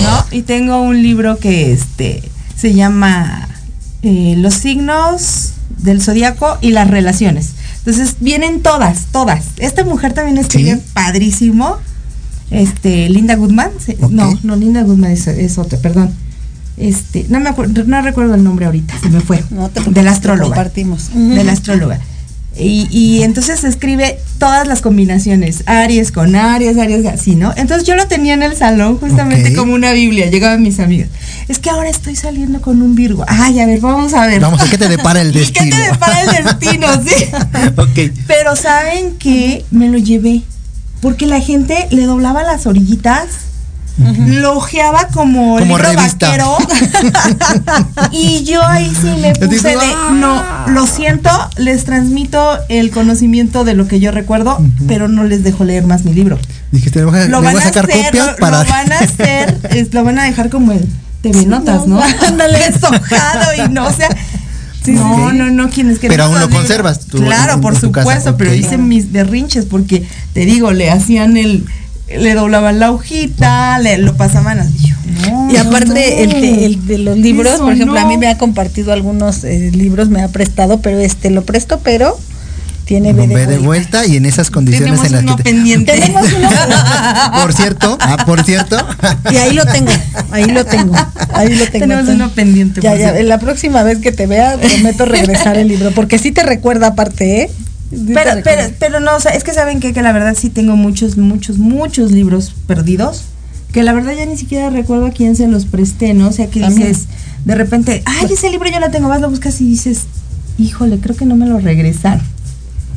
[SPEAKER 5] ¿no? Y tengo un libro que este se llama eh, Los signos del zodiaco y las relaciones. Entonces vienen todas, todas. Esta mujer también escribe padrísimo. Este, Linda Goodman. No, no, Linda Goodman es, es otra, perdón este, no me acuerdo, no recuerdo el nombre ahorita, se me fue. No de la astróloga.
[SPEAKER 4] Compartimos.
[SPEAKER 5] De la astróloga. Y, y, entonces escribe todas las combinaciones, Aries con Aries, Aries así, ¿no? Entonces yo lo tenía en el salón justamente como una Biblia, llegaban mis amigas. Es que ahora estoy saliendo con un Virgo. Ay, a ver, vamos a ver.
[SPEAKER 3] Vamos, a ¿qué te depara el destino?
[SPEAKER 5] ¿Qué te depara el destino? sí.
[SPEAKER 3] ok.
[SPEAKER 5] Pero ¿saben que Me lo llevé. Porque la gente le doblaba las orillitas lojeaba como, como libro vaquero. y yo ahí sí me puse de, no, ah". lo siento, les transmito el conocimiento de lo que yo recuerdo, pero no les dejo leer más mi libro.
[SPEAKER 3] Dijiste, lo van a,
[SPEAKER 5] sacar copias para... Lo van a hacer, lo van a dejar como el TV Notas, ¿no? Ándale, deshojado y no, o sea, no, no, no, quienes que
[SPEAKER 3] Pero aún lo conservas.
[SPEAKER 5] claro, por supuesto, pero hice mis berrinches porque te digo, le hacían el le doblaban la hojita, le lo pasaban así.
[SPEAKER 4] y aparte el, de los libros, por ejemplo, a mí me ha compartido algunos eh, libros, me ha prestado, pero este lo presto, pero tiene
[SPEAKER 3] B de, vuelta. y en esas condiciones en las
[SPEAKER 5] que pendiente.
[SPEAKER 4] Tenemos uno
[SPEAKER 3] por cierto, ah, por cierto.
[SPEAKER 4] Y ahí lo tengo, ahí lo tengo, ahí lo tengo.
[SPEAKER 5] Tenemos uno pendiente.
[SPEAKER 4] Ya, ya, la próxima vez que te vea prometo regresar el libro, porque sí te recuerda aparte, ¿eh?
[SPEAKER 5] Pero, pero, pero no, o sea, es que saben que, que la verdad sí tengo muchos, muchos, muchos libros perdidos, que la verdad ya ni siquiera recuerdo a quién se los presté, ¿no? O sea, que dices, de repente, ay, ese libro yo lo tengo, vas, lo buscas y dices, híjole, creo que no me lo regresaron.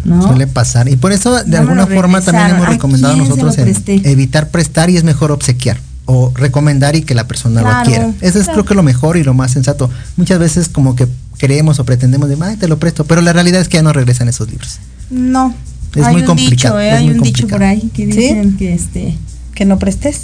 [SPEAKER 5] ¿No?
[SPEAKER 3] Suele pasar. Y por eso, de alguna forma, también hemos recomendado a nosotros evitar prestar y es mejor obsequiar o recomendar y que la persona lo quiera. Eso es creo que lo mejor y lo más sensato. Muchas veces como que creemos o pretendemos de, ay, te lo presto, pero la realidad es que ya no regresan esos libros.
[SPEAKER 5] No.
[SPEAKER 3] Es muy complicado.
[SPEAKER 5] ¿eh? hay un dicho por ahí que dicen que este
[SPEAKER 4] que no prestes.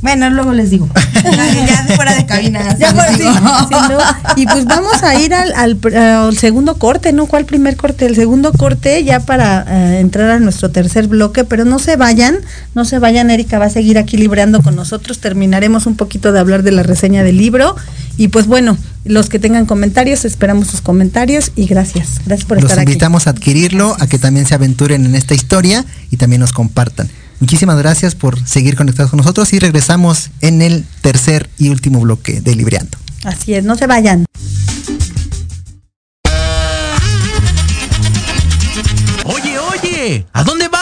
[SPEAKER 5] Bueno, luego les digo. ya fuera de cabina. Ya
[SPEAKER 4] Y pues vamos a ir al, al, segundo corte, ¿no? ¿Cuál primer corte? El segundo corte ya para eh, entrar a nuestro tercer bloque, pero no se vayan, no se vayan, Erika va a seguir aquí libreando con nosotros. Terminaremos un poquito de hablar de la reseña del libro. Y pues bueno, los que tengan comentarios, esperamos sus comentarios y gracias. Gracias por estar
[SPEAKER 3] aquí. Los invitamos a adquirirlo, a que también se aventuren en esta historia y también nos compartan. Muchísimas gracias por seguir conectados con nosotros y regresamos en el tercer y último bloque de Libreando.
[SPEAKER 4] Así es, no se vayan.
[SPEAKER 6] Oye, oye, ¿a dónde vas?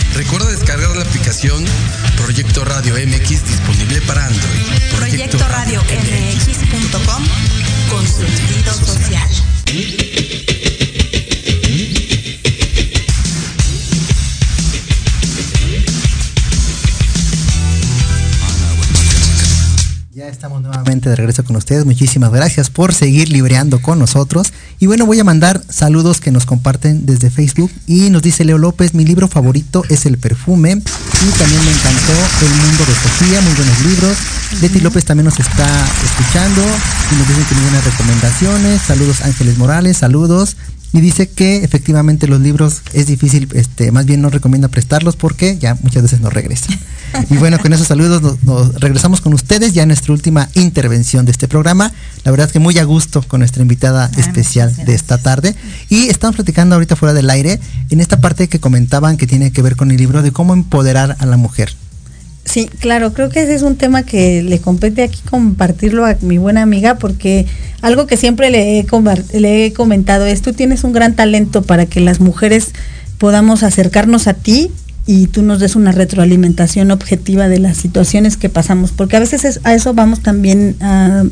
[SPEAKER 1] Recuerda descargar la aplicación Proyecto Radio MX disponible para Android.
[SPEAKER 2] Proyecto, Radio MX.com con sentido social.
[SPEAKER 3] Estamos nuevamente de regreso con ustedes. Muchísimas gracias por seguir libreando con nosotros. Y bueno, voy a mandar saludos que nos comparten desde Facebook. Y nos dice Leo López, mi libro favorito es El Perfume. Y también me encantó El Mundo de Sofía, muy buenos libros. Leti López también nos está escuchando y nos dicen que tiene buenas recomendaciones. Saludos Ángeles Morales, saludos y dice que efectivamente los libros es difícil, este, más bien no recomienda prestarlos porque ya muchas veces no regresan. Y bueno, con esos saludos nos, regresamos con ustedes ya en nuestra última intervención de este programa. La verdad es que muy a gusto con nuestra invitada ah, especial de esta tarde. Y estamos platicando ahorita fuera del aire en esta parte que comentaban que tiene que ver con el libro de cómo empoderar a la mujer.
[SPEAKER 4] Sí, claro, creo que ese es un tema que le compete aquí compartirlo a mi buena amiga porque algo que siempre le he, le he comentado es, tú tienes un gran talento para que las mujeres podamos acercarnos a ti y tú nos des una retroalimentación objetiva de las situaciones que pasamos, porque a veces a eso vamos también a,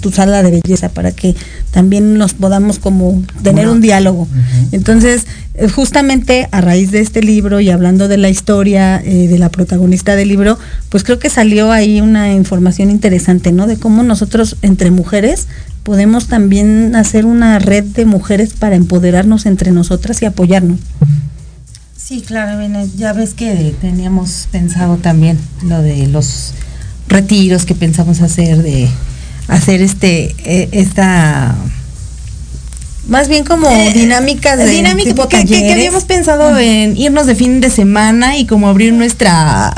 [SPEAKER 4] tu sala de belleza, para que también nos podamos como tener un diálogo. Entonces, eh, justamente a raíz de este libro y hablando de la historia eh, de la protagonista del libro, pues creo que salió ahí una información interesante, ¿no? De cómo nosotros entre mujeres podemos también hacer una red de mujeres para empoderarnos entre nosotras y apoyarnos.
[SPEAKER 5] Sí, claro, ya ves que teníamos pensado también lo de los retiros que pensamos hacer, de hacer este, e, esta
[SPEAKER 4] más bien como eh, dinámicas de
[SPEAKER 5] dinámica, tipo que, que, habíamos pensado en irnos de fin de semana y como abrir nuestra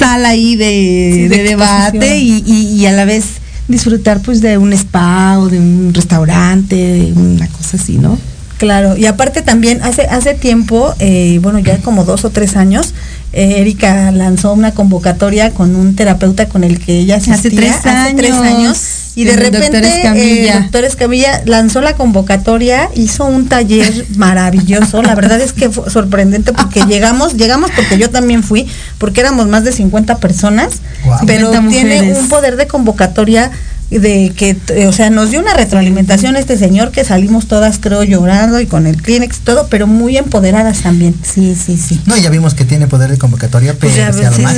[SPEAKER 5] sala ahí de, debate y, y, a la vez disfrutar pues de un spa o de un restaurante, de una cosa así, ¿no?
[SPEAKER 4] Claro, y aparte también hace, hace tiempo, eh, bueno, ya como dos o tres años, eh, Erika lanzó una convocatoria con un terapeuta con el que ella asistía
[SPEAKER 5] hace tres años,
[SPEAKER 4] tres años y de repente el doctor Escamilla lanzó la convocatoria, hizo un taller maravilloso, la verdad es que fue sorprendente porque llegamos, llegamos porque yo también fui, porque éramos más de 50 personas, pero tiene un poder de convocatoria de que, eh, o sea, nos dio una retroalimentación este señor que salimos todas, creo, llorando y con el Kleenex y todo, pero muy empoderadas también.
[SPEAKER 5] Sí, sí, sí.
[SPEAKER 3] No, ya vimos que tiene poder de convocatoria, pero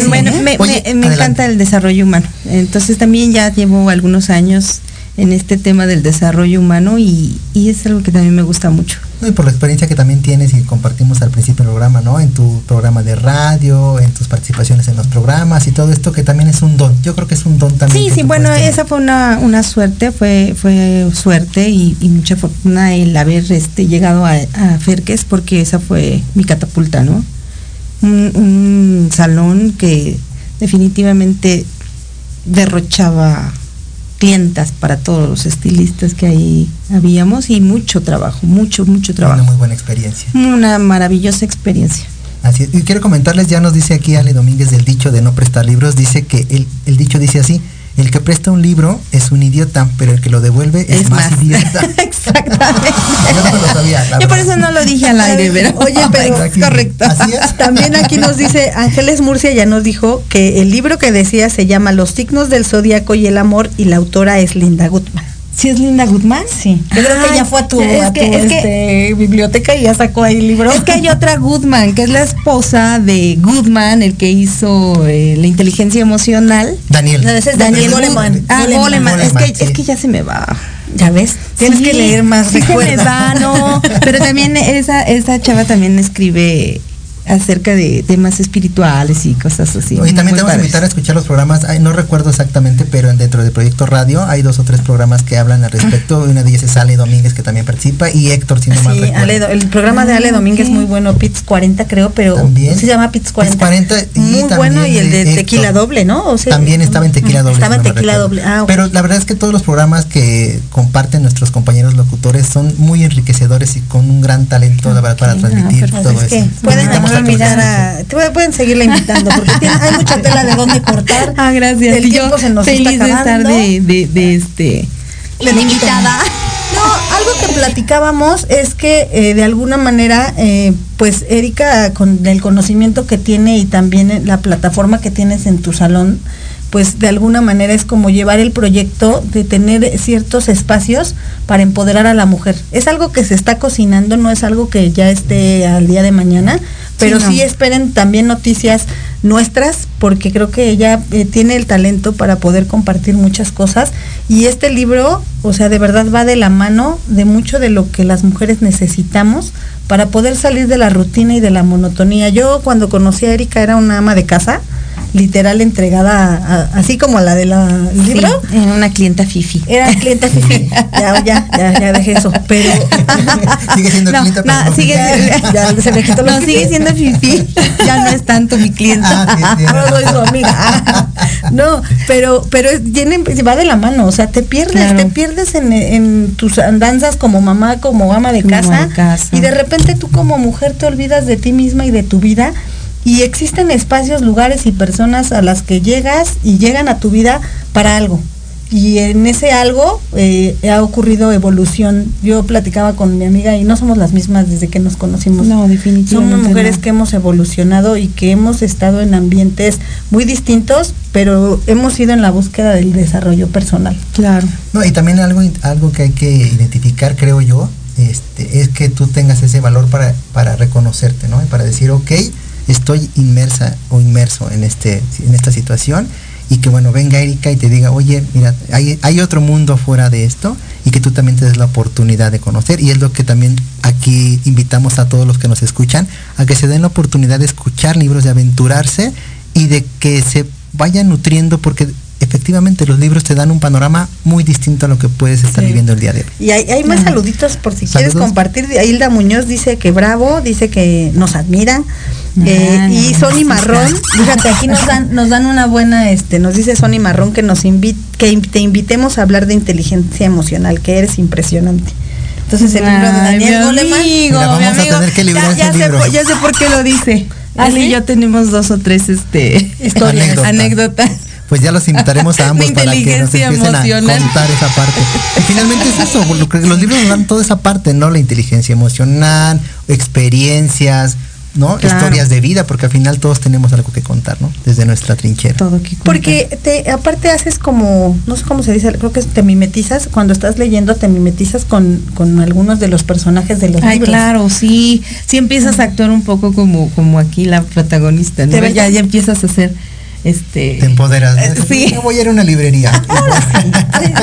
[SPEAKER 5] Bueno, me, me encanta el desarrollo humano. Entonces también ya llevo algunos años en este tema del desarrollo humano y, es algo que también me gusta mucho.
[SPEAKER 3] y por la experiencia que también tienes y compartimos al principio del programa, ¿no? En tu programa de radio, en tus participaciones en los programas y todo esto que también es un don. Yo creo que es un don también.
[SPEAKER 5] Sí, sí, bueno, esa fue una, una, suerte, fue, fue suerte y, mucha fortuna el haber este, llegado a, a, Ferques porque esa fue mi catapulta, ¿no? Un, un salón que definitivamente derrochaba clientas para todos los estilistas que ahí habíamos y mucho trabajo, mucho, mucho trabajo.
[SPEAKER 3] Una muy buena experiencia.
[SPEAKER 5] Una maravillosa experiencia.
[SPEAKER 3] Así Y quiero comentarles, ya nos dice aquí Ale Domínguez del dicho de no prestar libros, dice que el, el dicho dice así, el que presta un libro es un idiota, pero el que lo devuelve es, más, idiota.
[SPEAKER 5] Exactamente. Yo no lo sabía. Yo por eso no lo dije al aire, pero.
[SPEAKER 4] Oye, pero correcto. También aquí nos dice Ángeles Murcia ya nos dijo que el libro que decía se llama Los signos del zodiaco y el amor y la autora es Linda Gutman.
[SPEAKER 5] ¿Sí es Linda Goodman?
[SPEAKER 4] Sí. Yo creo que ya fue a tu, este, biblioteca y ya sacó ahí el libro.
[SPEAKER 5] Es que hay otra Goodman, que es la esposa de Goodman, el que hizo eh, la inteligencia emocional.
[SPEAKER 3] Daniel.
[SPEAKER 5] Daniel Goleman. Ah, Goleman. Es, que, es que ya se me va.
[SPEAKER 4] ¿Ya ves? Tienes que leer más.
[SPEAKER 5] Sí se me va, no. Pero también esa, esa chava también escribe acerca de temas espirituales y cosas así.
[SPEAKER 3] Y también te voy a invitar a escuchar los programas, no recuerdo exactamente, pero dentro del Proyecto Radio hay dos o tres programas que hablan al respecto. Una de ellas es Ale Domínguez, que también participa, y Héctor, si no mal
[SPEAKER 4] recuerdo. el programa de Ale ah, Domínguez es muy bueno, Pits 40 creo, pero
[SPEAKER 3] ¿También?
[SPEAKER 4] se llama Pits 40.
[SPEAKER 3] 40
[SPEAKER 4] y muy bueno, y el de, Tequila Doble, ¿no?
[SPEAKER 3] también estaba en Tequila Doble.
[SPEAKER 4] Estaba en Tequila Doble, ah,
[SPEAKER 3] Pero la verdad es que todos los programas que comparten nuestros compañeros locutores son muy enriquecedores y con un gran talento para transmitir todo eso.
[SPEAKER 4] Pueden mirar a te pueden seguirla invitando porque hay mucha tela de dónde cortar.
[SPEAKER 5] Ah, gracias.
[SPEAKER 4] El tiempo se nos
[SPEAKER 5] feliz está de estar de, de, este
[SPEAKER 4] de invitada. No, algo que platicábamos es que eh, de alguna manera, eh, pues Erika, con el conocimiento que tiene y también la plataforma que tienes en tu salón, pues de alguna manera es como llevar el proyecto de tener ciertos espacios para empoderar a la mujer. Es algo que se está cocinando, no es algo que ya esté al día de mañana, pero sí, esperen también noticias nuestras, porque creo que ella eh, tiene el talento para poder compartir muchas cosas. Y este libro, o sea, de verdad va de la mano de mucho de lo que las mujeres necesitamos para poder salir de la rutina y de la monotonía. Yo cuando conocí a Erika era una ama de casa literal entregada así como la de la libro.
[SPEAKER 5] una clienta fifi.
[SPEAKER 4] Era clienta fifi. ya, ya, ya, ya dejé eso. Pero
[SPEAKER 3] sigue siendo clienta no, sigue,
[SPEAKER 5] ya, se me quitó no, sigue siendo fifi. Ya no es tanto mi clienta.
[SPEAKER 4] Ah, no soy su amiga. no, pero, pero va de la mano, o sea, te pierdes, te pierdes en, en, tus andanzas como mamá, como ama de casa, de casa, y de repente tú como mujer te olvidas de ti misma y de tu vida y existen espacios, lugares y personas a las que llegas y llegan a tu vida para algo. Y en ese algo eh, ha ocurrido evolución. Yo platicaba con mi amiga y no somos las mismas desde que nos conocimos.
[SPEAKER 5] No, definitivamente.
[SPEAKER 4] Somos mujeres que hemos evolucionado y que hemos estado en ambientes muy distintos, pero hemos ido en la búsqueda del desarrollo personal.
[SPEAKER 5] Claro.
[SPEAKER 3] No, y también algo, algo que hay que identificar, creo yo, este, es que tú tengas ese valor para, para reconocerte, ¿no? Y para decir, ok, estoy inmersa o inmerso en, este, en esta situación y que bueno, venga Erika y te diga, oye, mira, hay, hay otro mundo fuera de esto y que tú también te des la oportunidad de conocer. Y es lo que también aquí invitamos a todos los que nos escuchan, a que se den la oportunidad de escuchar libros, de aventurarse y de que se vayan nutriendo porque efectivamente los libros te dan un panorama muy distinto a lo que puedes estar viviendo el día de hoy.
[SPEAKER 4] Y hay, más saluditos por si quieres compartir. Hilda Muñoz dice que bravo, dice que nos admira. Eh, y Sony Marrón, fíjate, aquí nos dan, nos dan una buena, este, nos dice Sony Marrón que nos invite, que te invitemos a hablar de inteligencia emocional, que eres impresionante. Entonces el libro de Daniel Goleman.
[SPEAKER 3] vamos a tener que librar
[SPEAKER 5] ya,
[SPEAKER 3] ya,
[SPEAKER 5] sé, ya sé por qué lo dice. Ali y yo tenemos dos o tres este historias, anécdotas
[SPEAKER 3] pues ya los invitaremos a ambos para que nos empiecen a contar esa parte. Y finalmente es eso, los libros nos dan toda esa parte, ¿no? La inteligencia emocional, experiencias, ¿no? Historias de vida, porque al final todos tenemos algo que contar, ¿no? Desde nuestra trinchera.
[SPEAKER 4] Todo que porque te, aparte haces como, no sé cómo se dice, creo que te mimetizas, cuando estás leyendo te mimetizas con, con algunos de los personajes de los
[SPEAKER 5] Ay, claro, sí, sí empiezas a actuar un poco como, como aquí la protagonista, ¿no? Ya, ya empiezas a hacer este
[SPEAKER 3] te empoderas
[SPEAKER 5] eh, sí.
[SPEAKER 3] voy a ir a una librería.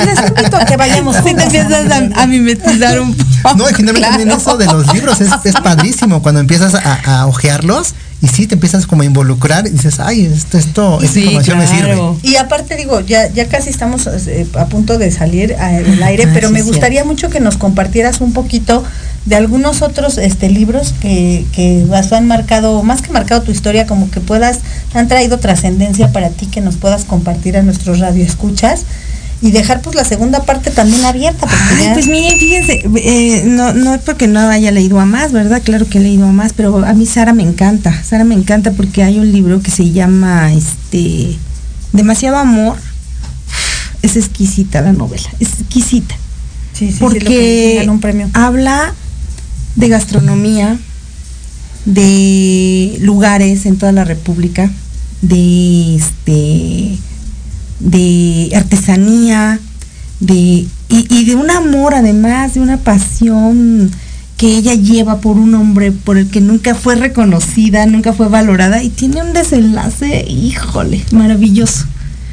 [SPEAKER 4] Les invito a que vayamos
[SPEAKER 5] sí, te empiezas a, mimetizar un poco.
[SPEAKER 3] No y finalmente también eso de los libros es, es padrísimo cuando empiezas a, a ojearlos y sí te empiezas como a involucrar y dices, ay, esto, esto, esta información me sirve.
[SPEAKER 4] Y aparte digo, ya, ya casi estamos eh, a punto de salir al aire, ah, pero me gustaría mucho que nos compartieras un poquito de algunos otros este, libros que, que han marcado, más que marcado tu historia, como que puedas, han traído trascendencia para ti, que nos puedas compartir a nuestros radioescuchas y dejar pues la segunda parte también abierta.
[SPEAKER 5] Ay, pues miren, fíjense, eh, no, no es porque no haya leído a más, ¿verdad? Claro que he leído a más, pero a mí Sara me encanta. Sara me encanta porque hay un libro que se llama este Demasiado Amor. Es exquisita la novela, es exquisita.
[SPEAKER 4] Sí, sí,
[SPEAKER 5] porque
[SPEAKER 4] sí, un premio.
[SPEAKER 5] habla de gastronomía, de lugares en toda la República, de este de artesanía, de y, de un amor además, de una pasión que ella lleva por un hombre por el que nunca fue reconocida, nunca fue valorada y tiene un desenlace, híjole, maravilloso.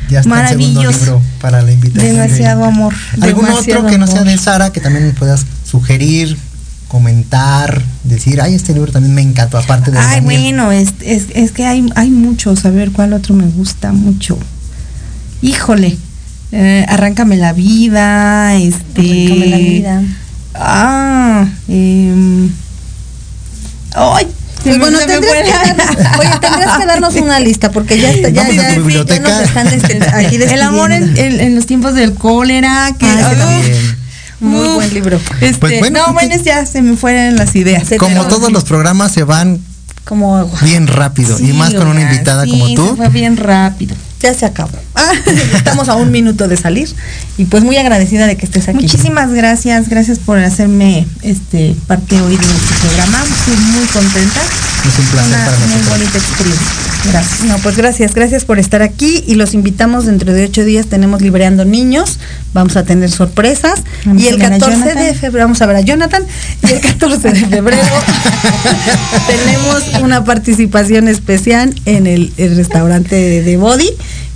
[SPEAKER 3] Ya está maravilloso. El libro para la invitación.
[SPEAKER 5] Demasiado amor.
[SPEAKER 3] ¿Algún otro que no sea de Sara que también puedas sugerir, comentar, decir, ay, este libro también me encantó, aparte de...
[SPEAKER 5] Ay, bueno, es, es, que hay, hay muchos, a ver cuál otro me gusta mucho. Híjole, eh, Arráncame la vida, este...
[SPEAKER 4] Arráncame la vida.
[SPEAKER 5] Ah, eh, ¡Ay!
[SPEAKER 4] Pues bueno, tendrías que, oye, tendrías que darnos una lista porque ya está, ya, ya, ya, nos están aquí
[SPEAKER 5] El amor en, en, los tiempos del cólera, que ah,
[SPEAKER 4] muy buen libro.
[SPEAKER 5] Este, pues bueno, no, bueno, ya se me fueron las ideas.
[SPEAKER 3] Como todos los programas se van
[SPEAKER 4] como
[SPEAKER 3] bien rápido y más con una invitada como tú.
[SPEAKER 5] Se fue bien rápido
[SPEAKER 4] ya se acabó. Estamos a un minuto de salir y pues muy agradecida de que estés aquí.
[SPEAKER 5] Muchísimas gracias, gracias por hacerme este parte hoy de este programa. Estoy muy contenta.
[SPEAKER 3] Es un placer
[SPEAKER 5] Una para muy bonita experiencia. Gracias.
[SPEAKER 4] No, pues gracias, gracias por estar aquí y los invitamos dentro de ocho días tenemos Libreando Niños, vamos a tener sorpresas y el 14 de febrero vamos a ver a Jonathan y el 14 de febrero tenemos una participación especial en el, restaurante de Body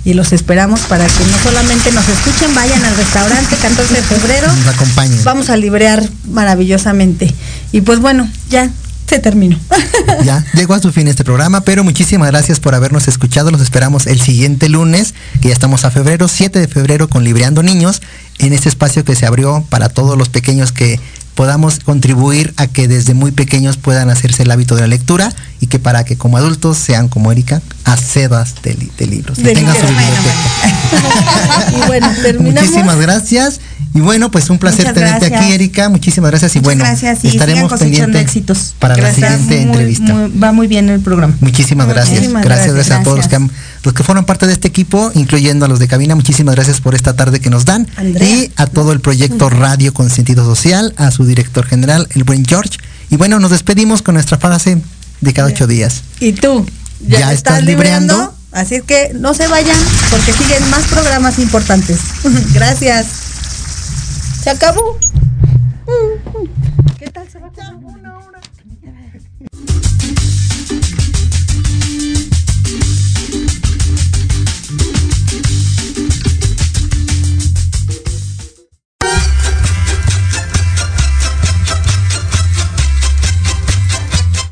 [SPEAKER 4] y los esperamos para que no solamente nos escuchen, vayan al restaurante 14 de febrero.
[SPEAKER 3] Nos acompañen.
[SPEAKER 4] Vamos a librear maravillosamente. Y pues bueno, ya se terminó.
[SPEAKER 3] ya, llegó a su fin este programa, pero muchísimas gracias por habernos escuchado. Los esperamos el siguiente lunes, que ya estamos a febrero, 7 de febrero, con Libreando Niños, en este espacio que se abrió para todos los pequeños que podamos contribuir a que desde muy pequeños puedan hacerse el hábito de la lectura y que para que como adultos sean como Erika, acedas de, de libros.
[SPEAKER 4] De tengan su
[SPEAKER 3] y bueno, terminamos. Muchísimas gracias. Y bueno, pues un placer tenerte aquí, Erika. Muchísimas gracias. Y bueno, estaremos pendientes
[SPEAKER 5] éxitos.
[SPEAKER 3] para la siguiente entrevista.
[SPEAKER 5] va muy bien el programa.
[SPEAKER 3] Muchísimas gracias. gracias, a todos los que, los que fueron parte de este equipo, incluyendo a los de cabina. Muchísimas gracias por esta tarde que nos dan. Y a todo el proyecto Radio con Sentido Social, a su director general, el buen George. Y bueno, nos despedimos con nuestra frase de cada ocho días.
[SPEAKER 4] ¿Y tú? ¿Ya, estás, libreando? Así que no se vayan porque siguen más programas importantes. Gracias. Se acabó. ¿Qué tal se va a una hora?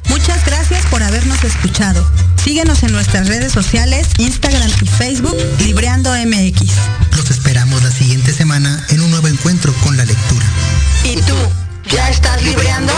[SPEAKER 4] Muchas gracias por habernos escuchado. Síguenos en nuestras redes sociales, Instagram y Facebook, Libreando MX.
[SPEAKER 3] Esperamos la siguiente semana en un nuevo encuentro con la lectura.
[SPEAKER 4] ¿Y tú? ¿Ya estás libreando?